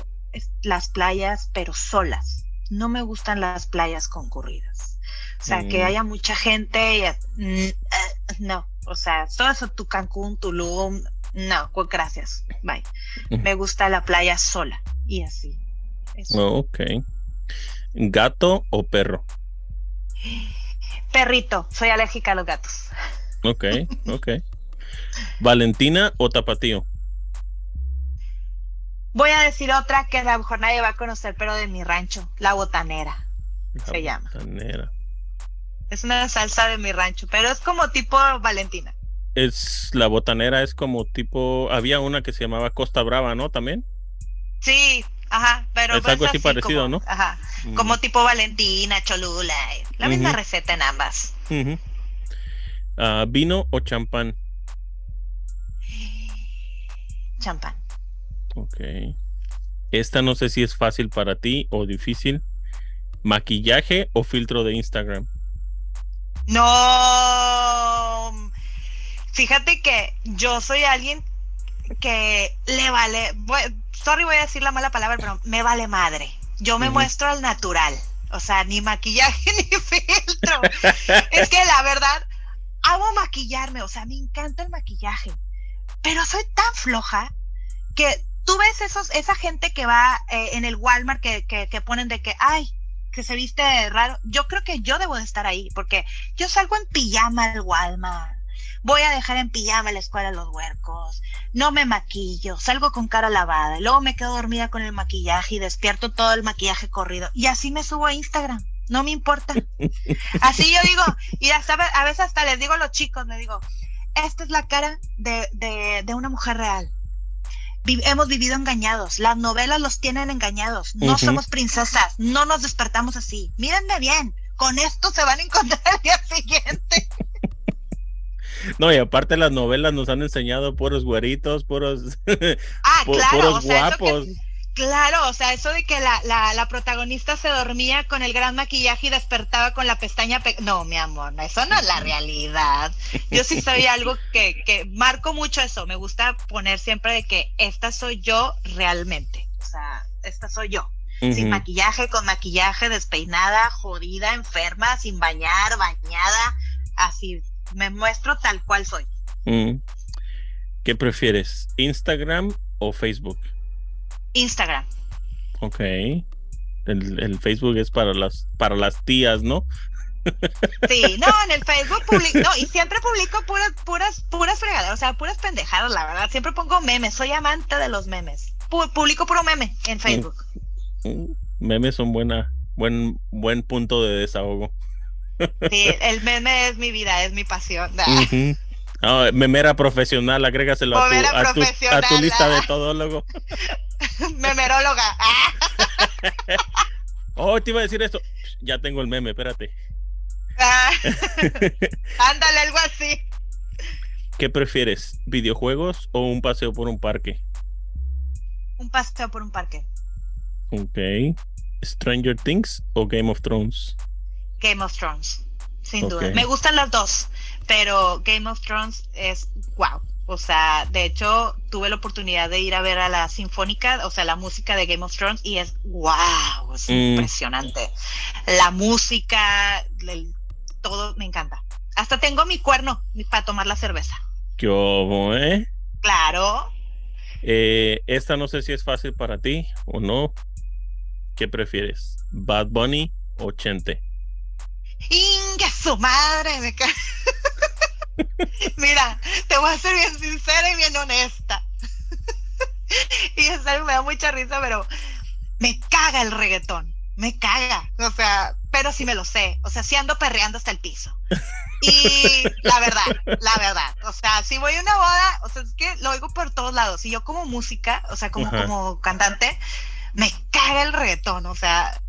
[SPEAKER 2] las playas, pero solas. No me gustan las playas concurridas. O sea, que mm. haya mucha gente y, mm, eh, no, o sea, todo eso, tu Cancún, Tulum, no, gracias, bye. Me gusta la playa sola y así.
[SPEAKER 1] ok. ¿Gato o perro?
[SPEAKER 2] Perrito, soy alérgica a los gatos.
[SPEAKER 1] Ok, ok. ¿Valentina o Tapatío?
[SPEAKER 2] Voy a decir otra que a lo mejor nadie va a conocer, pero de mi rancho, la botanera. se llama. Botanera. Es una salsa de mi rancho, pero es como tipo Valentina.
[SPEAKER 1] Es la botanera, es como tipo. Había una que se llamaba Costa Brava, ¿no? También.
[SPEAKER 2] Sí, ajá, pero
[SPEAKER 1] es algo así, parecido, ¿no?
[SPEAKER 2] Ajá, como tipo Valentina, Cholula, la misma receta en ambas.
[SPEAKER 1] Ah, ¿Vino o champán?
[SPEAKER 2] Champán.
[SPEAKER 1] Ok. Esta no sé si es fácil para ti o difícil. ¿Maquillaje o filtro de Instagram?
[SPEAKER 2] No, fíjate que yo soy alguien que le vale, sorry voy a decir la mala palabra, pero me vale madre. Yo me muestro al natural, o sea, ni maquillaje [laughs] ni filtro. es que la verdad, amo maquillarme, o sea, me encanta el maquillaje, pero soy tan floja que tú ves esos, esa gente que va eh, en el Walmart que, que, que ponen de que, ay, que se viste raro, yo creo que yo debo de estar ahí, porque yo salgo en pijama al Walmart, voy a dejar en pijama la escuela los huercos, no me maquillo, salgo con cara lavada, y luego me quedo dormida con el maquillaje y despierto todo el maquillaje corrido, y así me subo a Instagram, no me importa. Así yo digo, y hasta, a veces hasta les digo a los chicos, les digo, esta es la cara de, de, de una mujer real hemos vivido engañados. Las novelas los tienen engañados. No somos princesas. No nos despertamos así. Mírenme bien. Con esto se van a encontrar el día siguiente. [laughs]
[SPEAKER 1] No, y aparte las novelas nos han enseñado puros güeritos, puros, [laughs]
[SPEAKER 2] ah, claro, guapos. Claro, o sea, eso de que la, la, la, protagonista se dormía con el gran maquillaje y despertaba con la pestaña... no, mi amor, eso no es la realidad. Yo sí soy [laughs] algo que, que marco mucho eso. Me gusta poner siempre de que esta soy yo realmente. O sea, esta soy yo. Sin maquillaje, con maquillaje, despeinada, jodida, enferma, sin bañar, bañada. Así, me muestro tal cual soy.
[SPEAKER 1] ¿Qué prefieres, Instagram o Facebook?
[SPEAKER 2] Instagram.
[SPEAKER 1] Ok. El, Facebook es para las, para las tías, ¿no?
[SPEAKER 2] Sí, no, en el [laughs] Facebook publico, no, y siempre publico puras, puras, puras fregadas, o sea, puras pendejadas, la verdad. Siempre pongo memes, soy amante de los memes. publico puro meme en Facebook.
[SPEAKER 1] Mm, memes son buena, buen, buen punto de desahogo. [laughs]
[SPEAKER 2] Sí, el meme es mi vida, es mi pasión. [laughs]
[SPEAKER 1] Ah, memera profesional, agrégaselo a tu, a, tu, lista de todólogo. [laughs]
[SPEAKER 2] Memeróloga.
[SPEAKER 1] oh, te iba a decir esto. Ya tengo el meme, espérate.
[SPEAKER 2] Ah. ándale, algo así.
[SPEAKER 1] ¿Qué prefieres? ¿Videojuegos o un paseo por un parque?
[SPEAKER 2] Un paseo por un parque.
[SPEAKER 1] Ok. ¿Stranger Things o Game of Thrones?
[SPEAKER 2] Game of Thrones, sin duda. Me gustan las dos pero Game of Thrones es wow. O sea, de hecho, tuve la oportunidad de ir a ver a la sinfónica, o sea, la música de Game of Thrones y es wow, es mm. impresionante. La música, todo me encanta. Hasta tengo mi cuerno para tomar la cerveza.
[SPEAKER 1] ¿Cómo, eh?
[SPEAKER 2] Claro.
[SPEAKER 1] Eh, esta no sé si es fácil para ti o no. ¿Qué prefieres? ¿Bad Bunny o Chente?
[SPEAKER 2] ¡Inga su madre! Me [laughs] Mira, te voy a ser bien sincera y bien honesta. [laughs] y es algo me da mucha risa, pero me caga el reggaetón. Me caga. O sea, pero sí me lo sé. O sea, sí ando perreando hasta el piso. Y la verdad, la verdad. O sea, si voy a una boda, o sea, es que lo oigo por todos lados. Y yo como música, o sea, como, como cantante, me caga el reggaetón. O sea,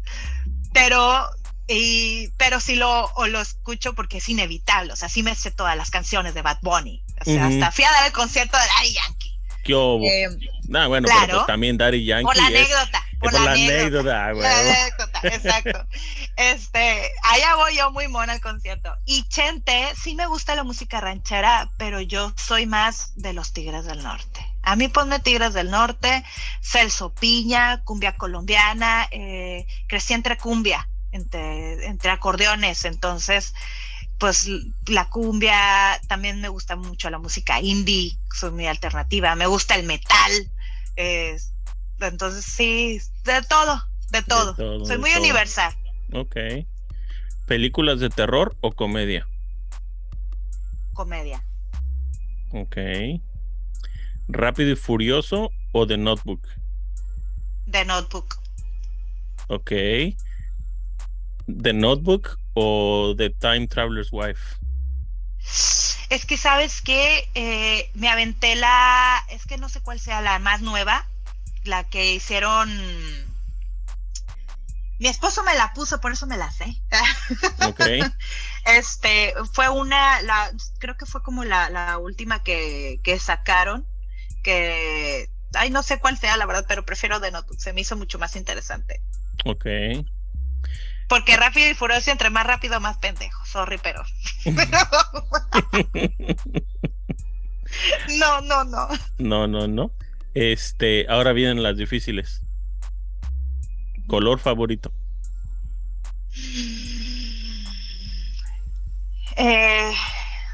[SPEAKER 2] pero y, pero sí lo, lo escucho porque es inevitable, o sea, sí me sé todas las canciones de Bad Bunny, o sea, hasta fui a dar el concierto de Daddy Yankee.
[SPEAKER 1] ¿Qué hubo?
[SPEAKER 2] Eh,
[SPEAKER 1] Ah, bueno,
[SPEAKER 2] claro.
[SPEAKER 1] pero pues también Daddy Yankee.
[SPEAKER 2] por la
[SPEAKER 1] es-
[SPEAKER 2] anécdota. Por,
[SPEAKER 1] por
[SPEAKER 2] la,
[SPEAKER 1] la
[SPEAKER 2] anécdota.
[SPEAKER 1] anécdota,
[SPEAKER 2] La
[SPEAKER 1] güey.
[SPEAKER 2] anécdota, exacto. Este, allá voy yo muy mona al concierto. Y Chente, sí me gusta la música ranchera, pero yo soy más de los Tigres del Norte. A mí ponme Tigres del Norte, Celso Piña, cumbia colombiana, eh, crecí entre cumbia, entre, entre acordeones, entonces, pues la cumbia, también me gusta mucho la música indie, soy muy alternativa, me gusta el metal, eh, entonces sí, de todo, de todo.
[SPEAKER 1] todo,
[SPEAKER 2] Soy
[SPEAKER 1] de
[SPEAKER 2] muy
[SPEAKER 1] todo.
[SPEAKER 2] universal.
[SPEAKER 1] Ok. ¿Películas de terror o comedia?
[SPEAKER 2] Comedia.
[SPEAKER 1] Ok. ¿Rápido y Furioso o The Notebook?
[SPEAKER 2] The Notebook.
[SPEAKER 1] Ok. ¿The Notebook o The Time Traveler's Wife?
[SPEAKER 2] Es que sabes que eh, me aventé la, es que no sé cuál sea la más nueva, la que hicieron. Mi esposo me la puso, por eso me la sé. [laughs]
[SPEAKER 1] Ok.
[SPEAKER 2] Este, fue una, la, creo que fue como la, la última que, que sacaron, que, ay, no sé cuál sea la verdad, pero prefiero de Notebook, se me hizo mucho más interesante.
[SPEAKER 1] Ok.
[SPEAKER 2] Porque rápido y furioso, entre más rápido, más pendejo. Sorry, pero. [laughs] no, no, no.
[SPEAKER 1] No, no, no. Este, ahora vienen las difíciles. Color favorito.
[SPEAKER 2] Eh,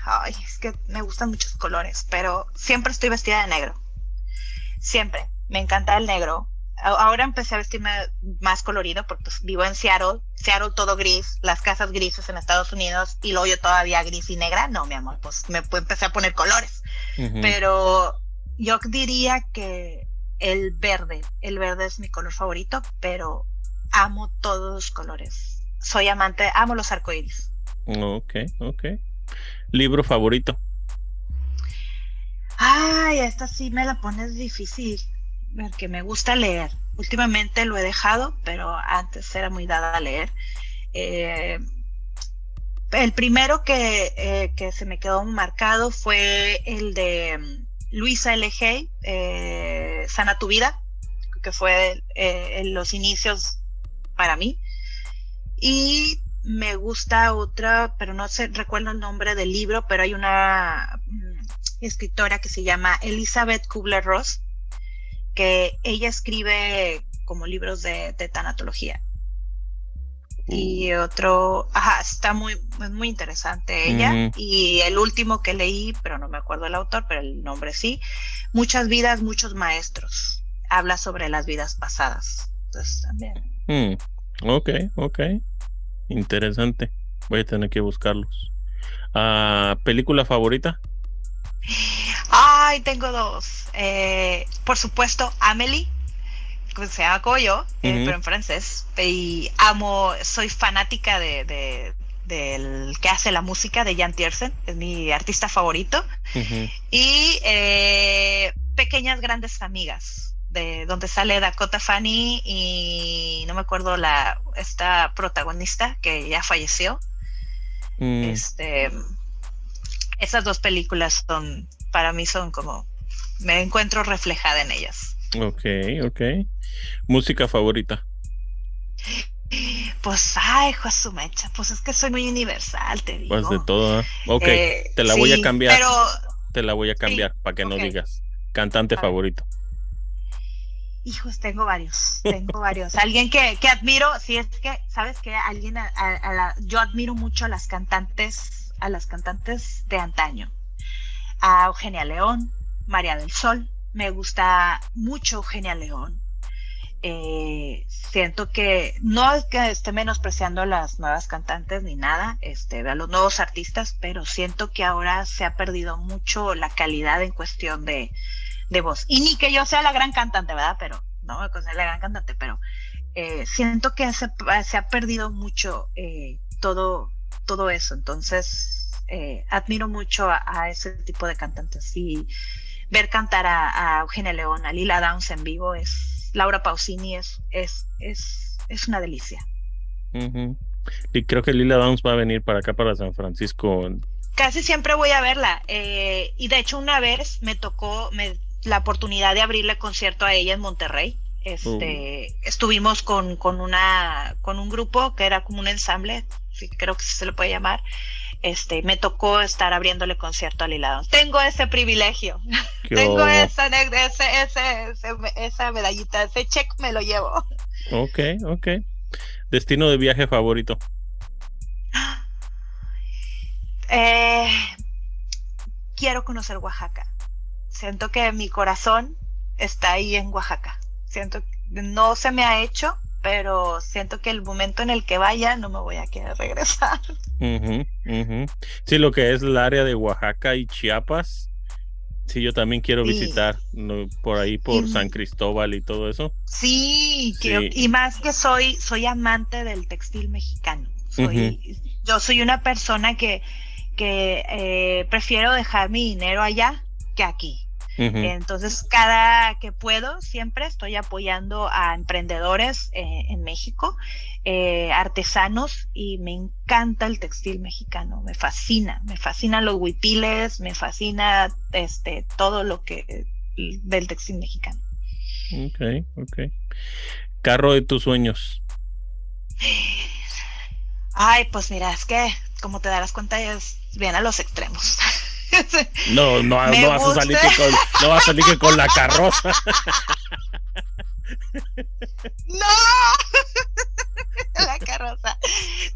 [SPEAKER 2] ay, es que me gustan muchos colores, pero siempre estoy vestida de negro. Siempre. Me encanta el negro. Ahora empecé a vestirme más colorido porque pues, vivo en Seattle. Seattle todo gris, las casas grises en Estados Unidos y luego yo todavía gris y negra. No, mi amor, pues me empecé a poner colores. Pero yo diría que el verde, el verde es mi color favorito, pero amo todos los colores. Soy amante, amo los arcoíris.
[SPEAKER 1] Ok, ok. Libro favorito.
[SPEAKER 2] Ay, esta sí me la pones difícil, porque me gusta leer. Últimamente lo he dejado, pero antes era muy dada a leer. Eh, el primero que, eh, que se me quedó marcado fue el de mm, Luisa L. Hay, eh, Sana tu vida, que fue en los inicios para mí. Y me gusta otra, pero no sé, recuerdo el nombre del libro, pero hay una mm, escritora que se llama Elizabeth Kubler-Ross, que ella escribe como libros de, de tanatología. Y otro, ajá, está muy, muy interesante ella. Y el último que leí, pero no me acuerdo el autor, pero el nombre sí, Muchas vidas, muchos maestros. Habla sobre las vidas pasadas. Entonces también.
[SPEAKER 1] Mm, Ok, ok. Interesante. Voy a tener que buscarlos. Ah, ¿Película favorita?
[SPEAKER 2] Ay, tengo dos. Eh, por supuesto, Amelie, que se llama como yo, eh, pero en francés. Y amo, soy fanática de, de- del que hace la música de Jan Tiersen, es mi artista favorito. Y eh, Pequeñas Grandes Amigas, de donde sale Dakota Fanny y no me acuerdo la esta protagonista que ya falleció.
[SPEAKER 1] Mm,
[SPEAKER 2] Este, esas dos películas son, para mí son como, me encuentro reflejada en ellas.
[SPEAKER 1] Ok, ok. ¿Música favorita?
[SPEAKER 2] Pues, ay, su mecha, pues es que soy muy universal, te digo.
[SPEAKER 1] Pues de todo. ¿eh? Ok,
[SPEAKER 2] Eh,
[SPEAKER 1] te la voy a cambiar.
[SPEAKER 2] Pero,
[SPEAKER 1] te la voy a cambiar para que no digas. Cantante favorito.
[SPEAKER 2] hijos, tengo varios, tengo varios. Alguien que, que admiro, si es que, ¿sabes qué? Alguien, a- a- a la- yo admiro mucho a las cantantes, a las cantantes de antaño. A Eugenia León, María del Sol, me gusta mucho Eugenia León. Eh, siento que no es que esté menospreciando a las nuevas cantantes ni nada, este, a los nuevos artistas, pero siento que ahora se ha perdido mucho la calidad en cuestión de, de voz. Y ni que yo sea la gran cantante, ¿verdad? Pero no me considero la gran cantante, pero eh, siento que se, se ha perdido mucho eh, todo, todo eso. Entonces, eh, admiro mucho a, a ese tipo de cantantes. Y ver cantar a, a Eugenia León, a Lila Downs en vivo, es Laura Pausini, es, es, es, es una delicia.
[SPEAKER 1] Ujú. Y creo que Lila Downs va a venir para acá, para San Francisco.
[SPEAKER 2] Casi siempre voy a verla. eh, y de hecho, una vez me tocó, me la oportunidad de abrirle concierto a ella en Monterrey. Este, uh. estuvimos con, con, una, con un grupo que era como un ensamble, creo que se le puede llamar. Este, me tocó estar abriéndole concierto a Lila Tengo ese privilegio. [laughs] Tengo esa, ese, ese, esa medallita, ese check me lo llevo.
[SPEAKER 1] Ok, ok. Destino de viaje favorito. [gasps]
[SPEAKER 2] Eh, quiero conocer Oaxaca. Siento que mi corazón está ahí en Oaxaca. Siento que no se me ha hecho, pero siento que el momento en el que vaya no me voy a querer regresar.
[SPEAKER 1] Sí, lo que es el área de Oaxaca y Chiapas. Sí, yo también quiero visitar por ahí, por San Cristóbal y todo eso.
[SPEAKER 2] Sí, y más que soy, soy amante del textil mexicano. Yo soy una persona que que eh, prefiero dejar mi dinero allá que aquí. Entonces, cada que puedo, siempre estoy apoyando a emprendedores eh, en México, eh, artesanos, y me encanta el textil mexicano, me fascina, me fascinan los huipiles, me fascina este, todo lo que del textil mexicano.
[SPEAKER 1] Ok, ok. Carro de tus sueños.
[SPEAKER 2] Ay, pues mira, es que como te darás cuenta, es bien a los extremos.
[SPEAKER 1] No, no, no vas a salir que con, no vas a salir que con la carroza. [laughs]
[SPEAKER 2] No, [laughs] la carroza.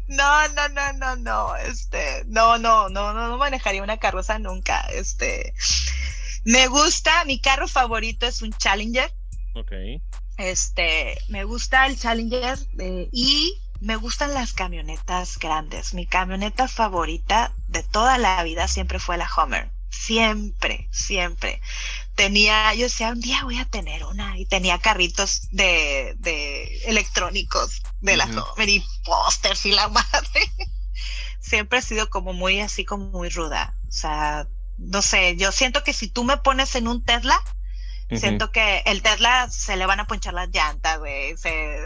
[SPEAKER 2] No, no, no, no, no. Este, no, no, no, no, no manejaría una carroza nunca. Este, me gusta, mi carro favorito es un Challenger.
[SPEAKER 1] Ok.
[SPEAKER 2] Este, me gusta el Challenger eh, y me gustan las camionetas grandes. Mi camioneta favorita de toda la vida siempre fue la Homer. Siempre, siempre. Tenía, yo decía, un día voy a tener una y tenía carritos de, de electrónicos de la Homer y pósters y la madre. siempre ha sido como muy así, como muy ruda. O sea, no sé, yo siento que si tú me pones en un Tesla, siento que el Tesla se le van a ponchar las llantas, güey. Se,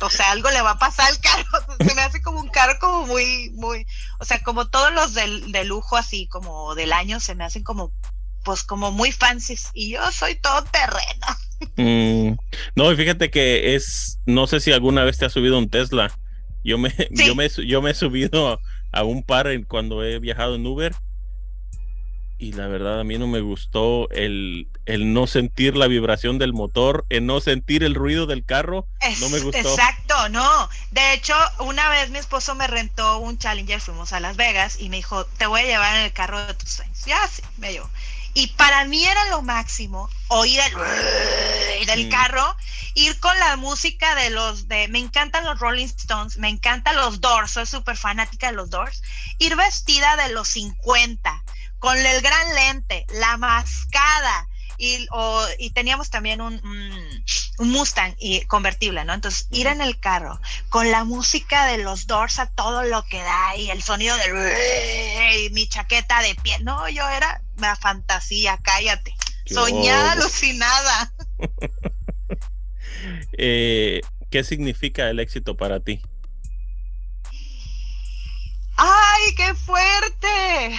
[SPEAKER 2] o sea, algo le va a pasar al carro. [laughs] Se me hace como un carro como muy, muy, o sea, como todos los del, de lujo así como del año se me hacen como, pues como muy fancies y yo soy todo terreno.
[SPEAKER 1] Mm, no, y fíjate que es, no sé si alguna vez te has subido un Tesla. Yo me, [laughs] yo me, yo me he subido a, un par cuando he viajado en Uber y la verdad a mí no me gustó el, el no sentir la vibración del motor, el no sentir el ruido del carro, no me gustó.
[SPEAKER 2] Exacto, no. De hecho, una vez mi esposo me rentó un Challenger, fuimos a Las Vegas y me dijo, te voy a llevar en el carro de tus sueños. Ya, sí, me llevó. Y para mí era lo máximo oír el del carro, ir con la música de los de, me encantan los Rolling Stones, me encantan los Doors, soy súper fanática de los Doors, ir vestida de los 50 con el gran lente, la mascada, y, y teníamos también un, un, Mustang y convertible, ¿no? Entonces, ir en el carro con la música de los Doors a todo lo que da y el sonido de y mi chaqueta de piel. No, yo era una fantasía, cállate. Soñada, alucinada. [laughs]
[SPEAKER 1] Eh, ¿Qué significa el éxito para ti?
[SPEAKER 2] ¡Ay, qué fuerte!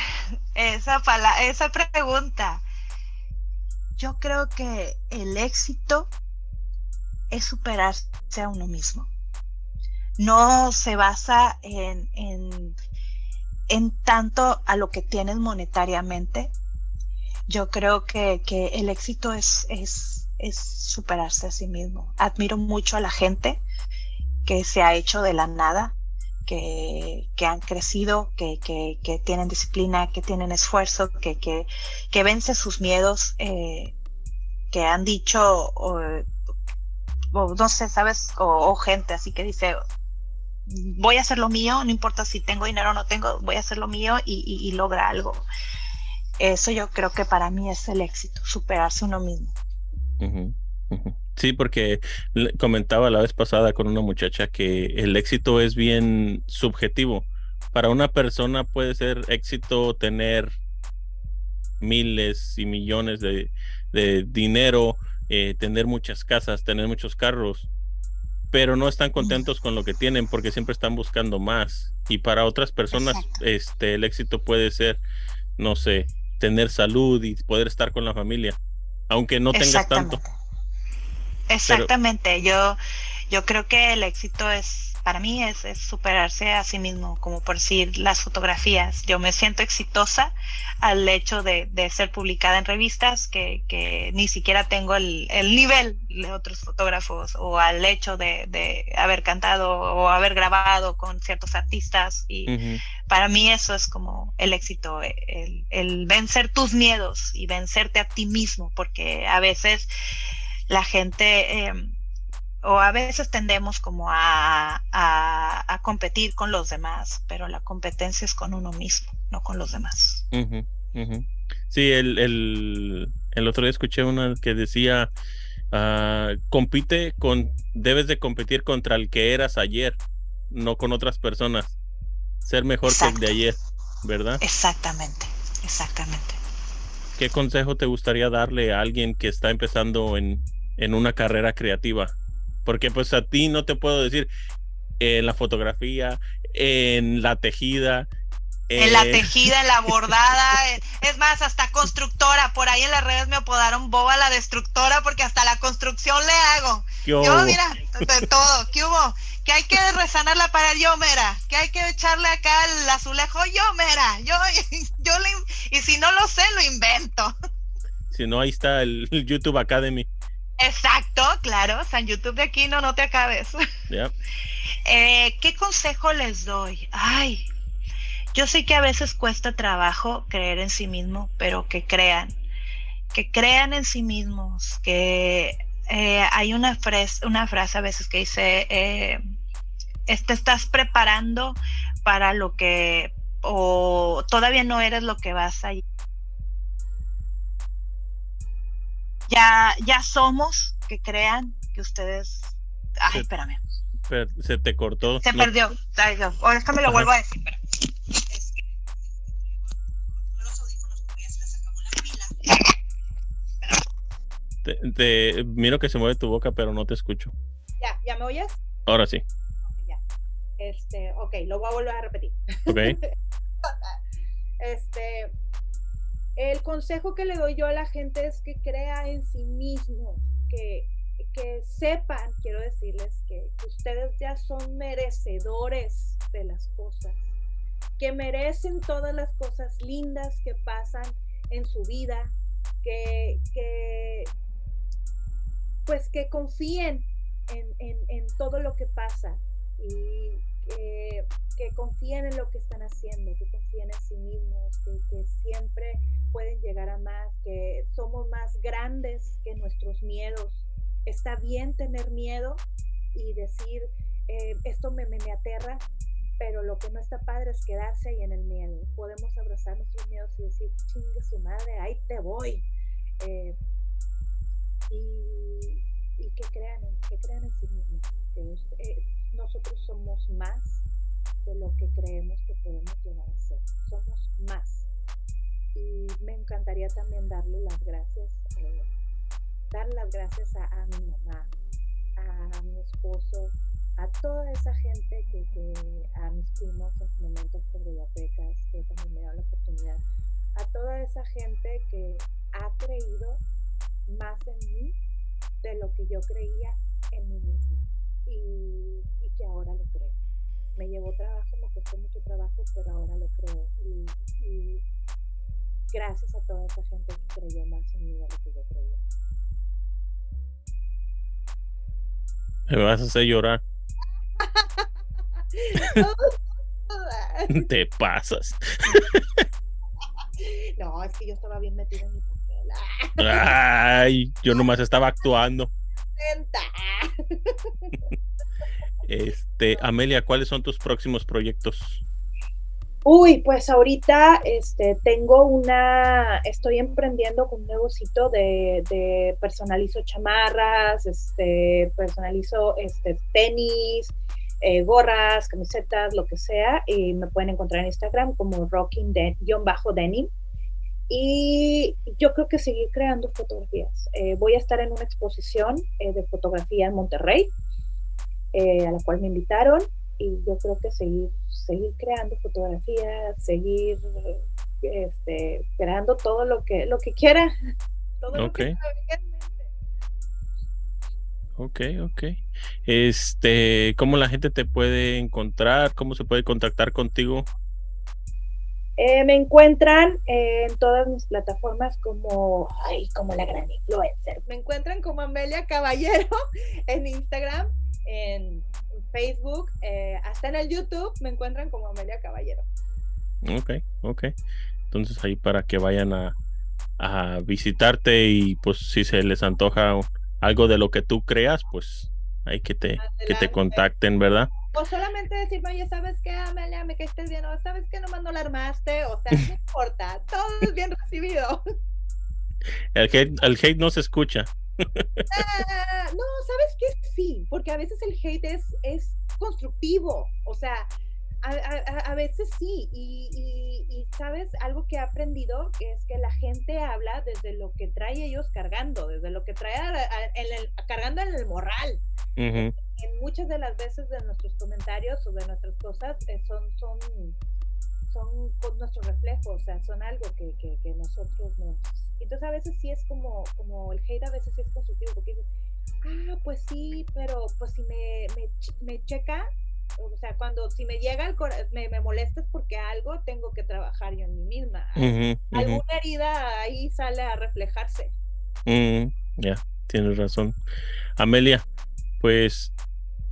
[SPEAKER 2] esa, esa pregunta. Yo creo que el éxito es superarse a uno mismo. No se basa en, en, tanto a lo que tienes monetariamente. Yo creo que, el éxito es, es, es superarse a sí mismo. Admiro mucho a la gente que se ha hecho de la nada, que, han crecido, que, tienen disciplina, que tienen esfuerzo, que, que, vence sus miedos, eh, que han dicho, no sé, ¿sabes? O, gente así que dice, voy a hacer lo mío, no importa si tengo dinero o no tengo, voy a hacer lo mío y, logra algo. Eso yo creo que para mí es el éxito, superarse uno mismo.
[SPEAKER 1] Sí, porque comentaba la vez pasada con una muchacha que el éxito es bien subjetivo. Para una persona puede ser éxito tener miles y millones de, dinero, eh, tener muchas casas, tener muchos carros, pero no están contentos con lo que tienen porque siempre están buscando más. Y para otras personas, este, el éxito puede ser, no sé, tener salud y poder estar con la familia aunque no tengas tanto.
[SPEAKER 3] Exactamente, yo, yo creo que el éxito es para mí es, superarse a sí mismo, como por decir las fotografías. Yo me siento exitosa al hecho de, ser publicada en revistas que, ni siquiera tengo el, nivel de otros fotógrafos o al hecho de, haber cantado o haber grabado con ciertos artistas. Y para mí eso es como el éxito, el, vencer tus miedos y vencerte a ti mismo, porque a veces la gente... Eh, o a veces tendemos como a, competir con los demás, pero la competencia es con uno mismo, no con los demás.
[SPEAKER 1] Sí, el, otro día escuché una que decía, ah, compite con, debes de competir contra el que eras ayer, no con otras personas. Ser mejor que el de ayer, ¿verdad?
[SPEAKER 3] Exactamente, exactamente.
[SPEAKER 1] ¿Qué consejo te gustaría darle a alguien que está empezando en, en una carrera creativa? porque pues a ti no te puedo decir en la fotografía, en la tejida.
[SPEAKER 3] En la tejida, en la [laughs] bordada, es más, hasta constructora, por ahí en las redes me apodaron Boba la destructora porque hasta la construcción le hago. Yo, mira, de todo, ¿qué hubo? Que hay que resanar la pared, yo, mira, que hay que echarle acá el azulejo, yo, mira, yo, [laughs] yo le, y si no lo sé, lo invento.
[SPEAKER 1] Si no, ahí está el YouTube Academy.
[SPEAKER 3] Exacto, claro. San YouTube de aquí no, no te acabes. [laughs] Eh, ¿Qué consejo les doy? Ay, yo sé que a veces cuesta trabajo creer en sí mismo, pero que crean, que crean en sí mismos, que eh, hay una, una frase a veces que dice, eh, te estás preparando para lo que, o todavía no eres lo que vas a ya, ya somos, que crean que ustedes. Ay, espérame.
[SPEAKER 1] se te cortó.
[SPEAKER 3] Se perdió. O déjame lo vuelvo a decir.
[SPEAKER 1] Te, te, miro que se mueve tu boca, pero no te escucho.
[SPEAKER 2] ¿Ya? ¿Ya me oyes?
[SPEAKER 1] Ahora sí.
[SPEAKER 2] ya. Este, ok, lo voy a volver a repetir.
[SPEAKER 1] Ok. [laughs]
[SPEAKER 2] este, el consejo que le doy yo a la gente es que crea en sí mismo, que, que sepan, quiero decirles, que, ustedes ya son merecedores de las cosas, que merecen todas las cosas lindas que pasan en su vida, que, pues que confíen en, todo lo que pasa que, confíen en lo que están haciendo, que confíen en sí mismos, que siempre pueden llegar a más, que somos más grandes que nuestros miedos. Está bien tener miedo y decir, eh, esto me, me, aterra, pero lo que no está padre es quedarse ahí en el miedo. Podemos abrazar nuestros miedos y decir, chingue su madre, ahí te voy. Eh, y, que crean, que crean en sí mismos, eh, más de lo que creemos que podemos llegar a ser. Somos más. Y me encantaría también darle las gracias, eh, dar las gracias a, mi mamá, a mi esposo, a toda esa gente que, a mis primos en su momento por bibliotecas, que también me dieron la oportunidad, a toda esa gente que ha creído más en mí de lo que yo creía en mí misma y, que ahora lo creo. Me llevó trabajo, me costó mucho trabajo, pero ahora lo creo. y gracias a toda esa gente que creyó más en mí de lo que yo creía.
[SPEAKER 1] Me vas a hacer llorar. [laughs] Te pasas. [laughs]
[SPEAKER 2] no, es que yo estaba bien metido en mi papel.
[SPEAKER 1] Ay, yo nomás estaba actuando. Este, Amelia, ¿cuáles son tus próximos proyectos?
[SPEAKER 2] Uy, pues ahorita este, tengo una, estoy emprendiendo con un negocito de, de personalizo chamarras, este, personalizo este, tenis, eh, gorras, camisetas, lo que sea, y me pueden encontrar en Instagram como rocking-denim. Y yo creo que seguir creando fotografías. Eh, voy a estar en una exposición eh, de fotografía en Monterrey, a la cual me invitaron y yo creo que seguir, seguir creando fotografías, seguir este, creando todo lo que, lo que quiera, [laughs] Todo lo que
[SPEAKER 1] Ok, ok. Este, ¿cómo la gente te puede encontrar? ¿Cómo se puede contactar contigo?
[SPEAKER 2] Eh, me encuentran en todas mis plataformas como, ay, como la gran influencer. Me encuentran como Amelia Caballero [laughs] en Instagram, en Facebook, eh, hasta en el YouTube me encuentran como Amelia Caballero.
[SPEAKER 1] Ok, ok. Entonces ahí para que vayan a, a visitarte y pues si se les antoja algo de lo que tú creas, pues hay que te, que te contacten, ¿verdad?
[SPEAKER 2] O solamente decirme, oye, ¿sabes qué, Amelia? Me estés bien, o ¿sabes qué? Nomás no la armaste, o sea, no [laughs] importa, todo es bien recibido.
[SPEAKER 1] El hate, el hate no se escucha.
[SPEAKER 2] Ah, no, ¿sabes qué? Sí, porque a veces el hate es, es constructivo, o sea, a, veces sí, y, sabes, algo que he aprendido es que la gente habla desde lo que trae ellos cargando, desde lo que trae cargando en el moral. En muchas de las veces de nuestros comentarios o de nuestras cosas eh, son, son, son con nuestro reflejo, o sea, son algo que, que, nosotros nos... Entonces a veces sí es como, como el hate a veces sí es constructivo, porque dices, ah, pues sí, pero pues si me, me, me checa, o sea, cuando si me llega el me, me molesta es porque algo tengo que trabajar yo en mí misma. Alguna herida ahí sale a reflejarse.
[SPEAKER 1] ya, tienes razón. Amelia, pues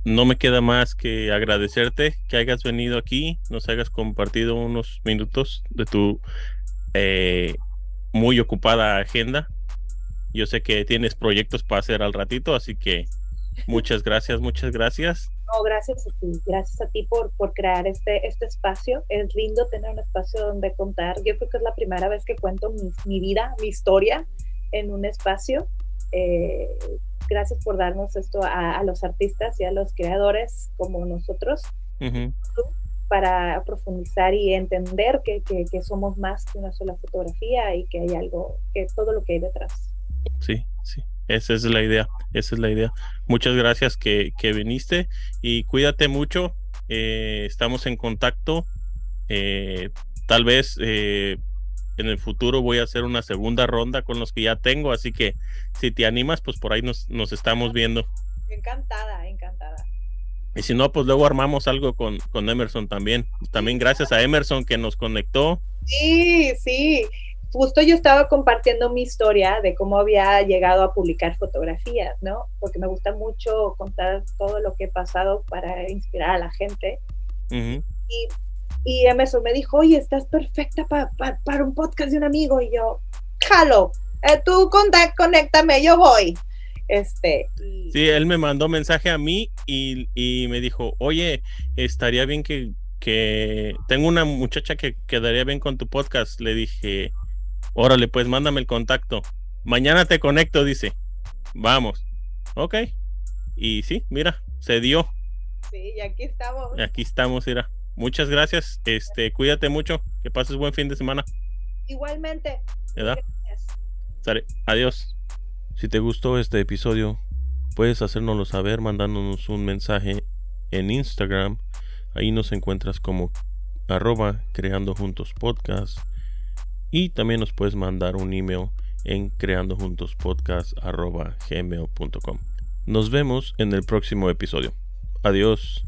[SPEAKER 1] no me queda más que agradecerte que hayas venido aquí, nos hayas compartido unos minutos de tu eh, muy ocupada agenda. Yo sé que tienes proyectos para hacer al ratito, así que muchas gracias, muchas gracias.
[SPEAKER 2] No, gracias a ti, gracias a ti por, por crear este, este espacio. Es lindo tener un espacio donde contar. Yo creo que es la primera vez que cuento mi, mi vida, mi historia en un espacio. Eh, gracias por darnos esto a, los artistas y a los creadores como nosotros para profundizar y entender que, que, que somos más que una sola fotografía y que hay algo, que todo lo que hay detrás.
[SPEAKER 1] Sí, sí. Esa es la idea, esa es la idea. Muchas gracias que, viniste y cuídate mucho. Eh, estamos en contacto. Eh, tal vez eh, en el futuro voy a hacer una segunda ronda con los que ya tengo, así que si te animas, pues por ahí nos, nos estamos viendo.
[SPEAKER 2] Encantada, encantada.
[SPEAKER 1] Y si no, pues luego armamos algo con, con Emerson también. También gracias a Emerson que nos conectó.
[SPEAKER 2] Sí, sí justo yo estaba compartiendo mi historia de cómo había llegado a publicar fotografías, ¿no? Porque me gusta mucho contar todo lo que he pasado para inspirar a la gente. y, y Emerson me dijo, oye, estás perfecta para un podcast de un amigo. Y yo, jalo, eh, tú conéctame, yo voy. Este,
[SPEAKER 1] Sí, él me mandó mensaje a mí y, y me dijo, oye, estaría bien que, que tengo una muchacha que quedaría bien con tu podcast. Le dije, Órale, pues mándame el contacto. Mañana te conecto, dice. Vamos. Ok. Y sí, mira, se dio.
[SPEAKER 2] Sí, y aquí estamos.
[SPEAKER 1] Y aquí estamos, mira. Muchas gracias. Este, cuídate mucho. Que pases buen fin de semana.
[SPEAKER 2] Igualmente.
[SPEAKER 1] ¿Verdad? Sale. Adiós. Si te gustó este episodio, puedes hacérnoslo saber mandándonos un mensaje en Instagram. Ahí nos encuentras como arroba creando juntos podcast y también nos puedes mandar un email en creandojuntospodcast.gmail.com. Nos vemos en el próximo episodio. Adiós.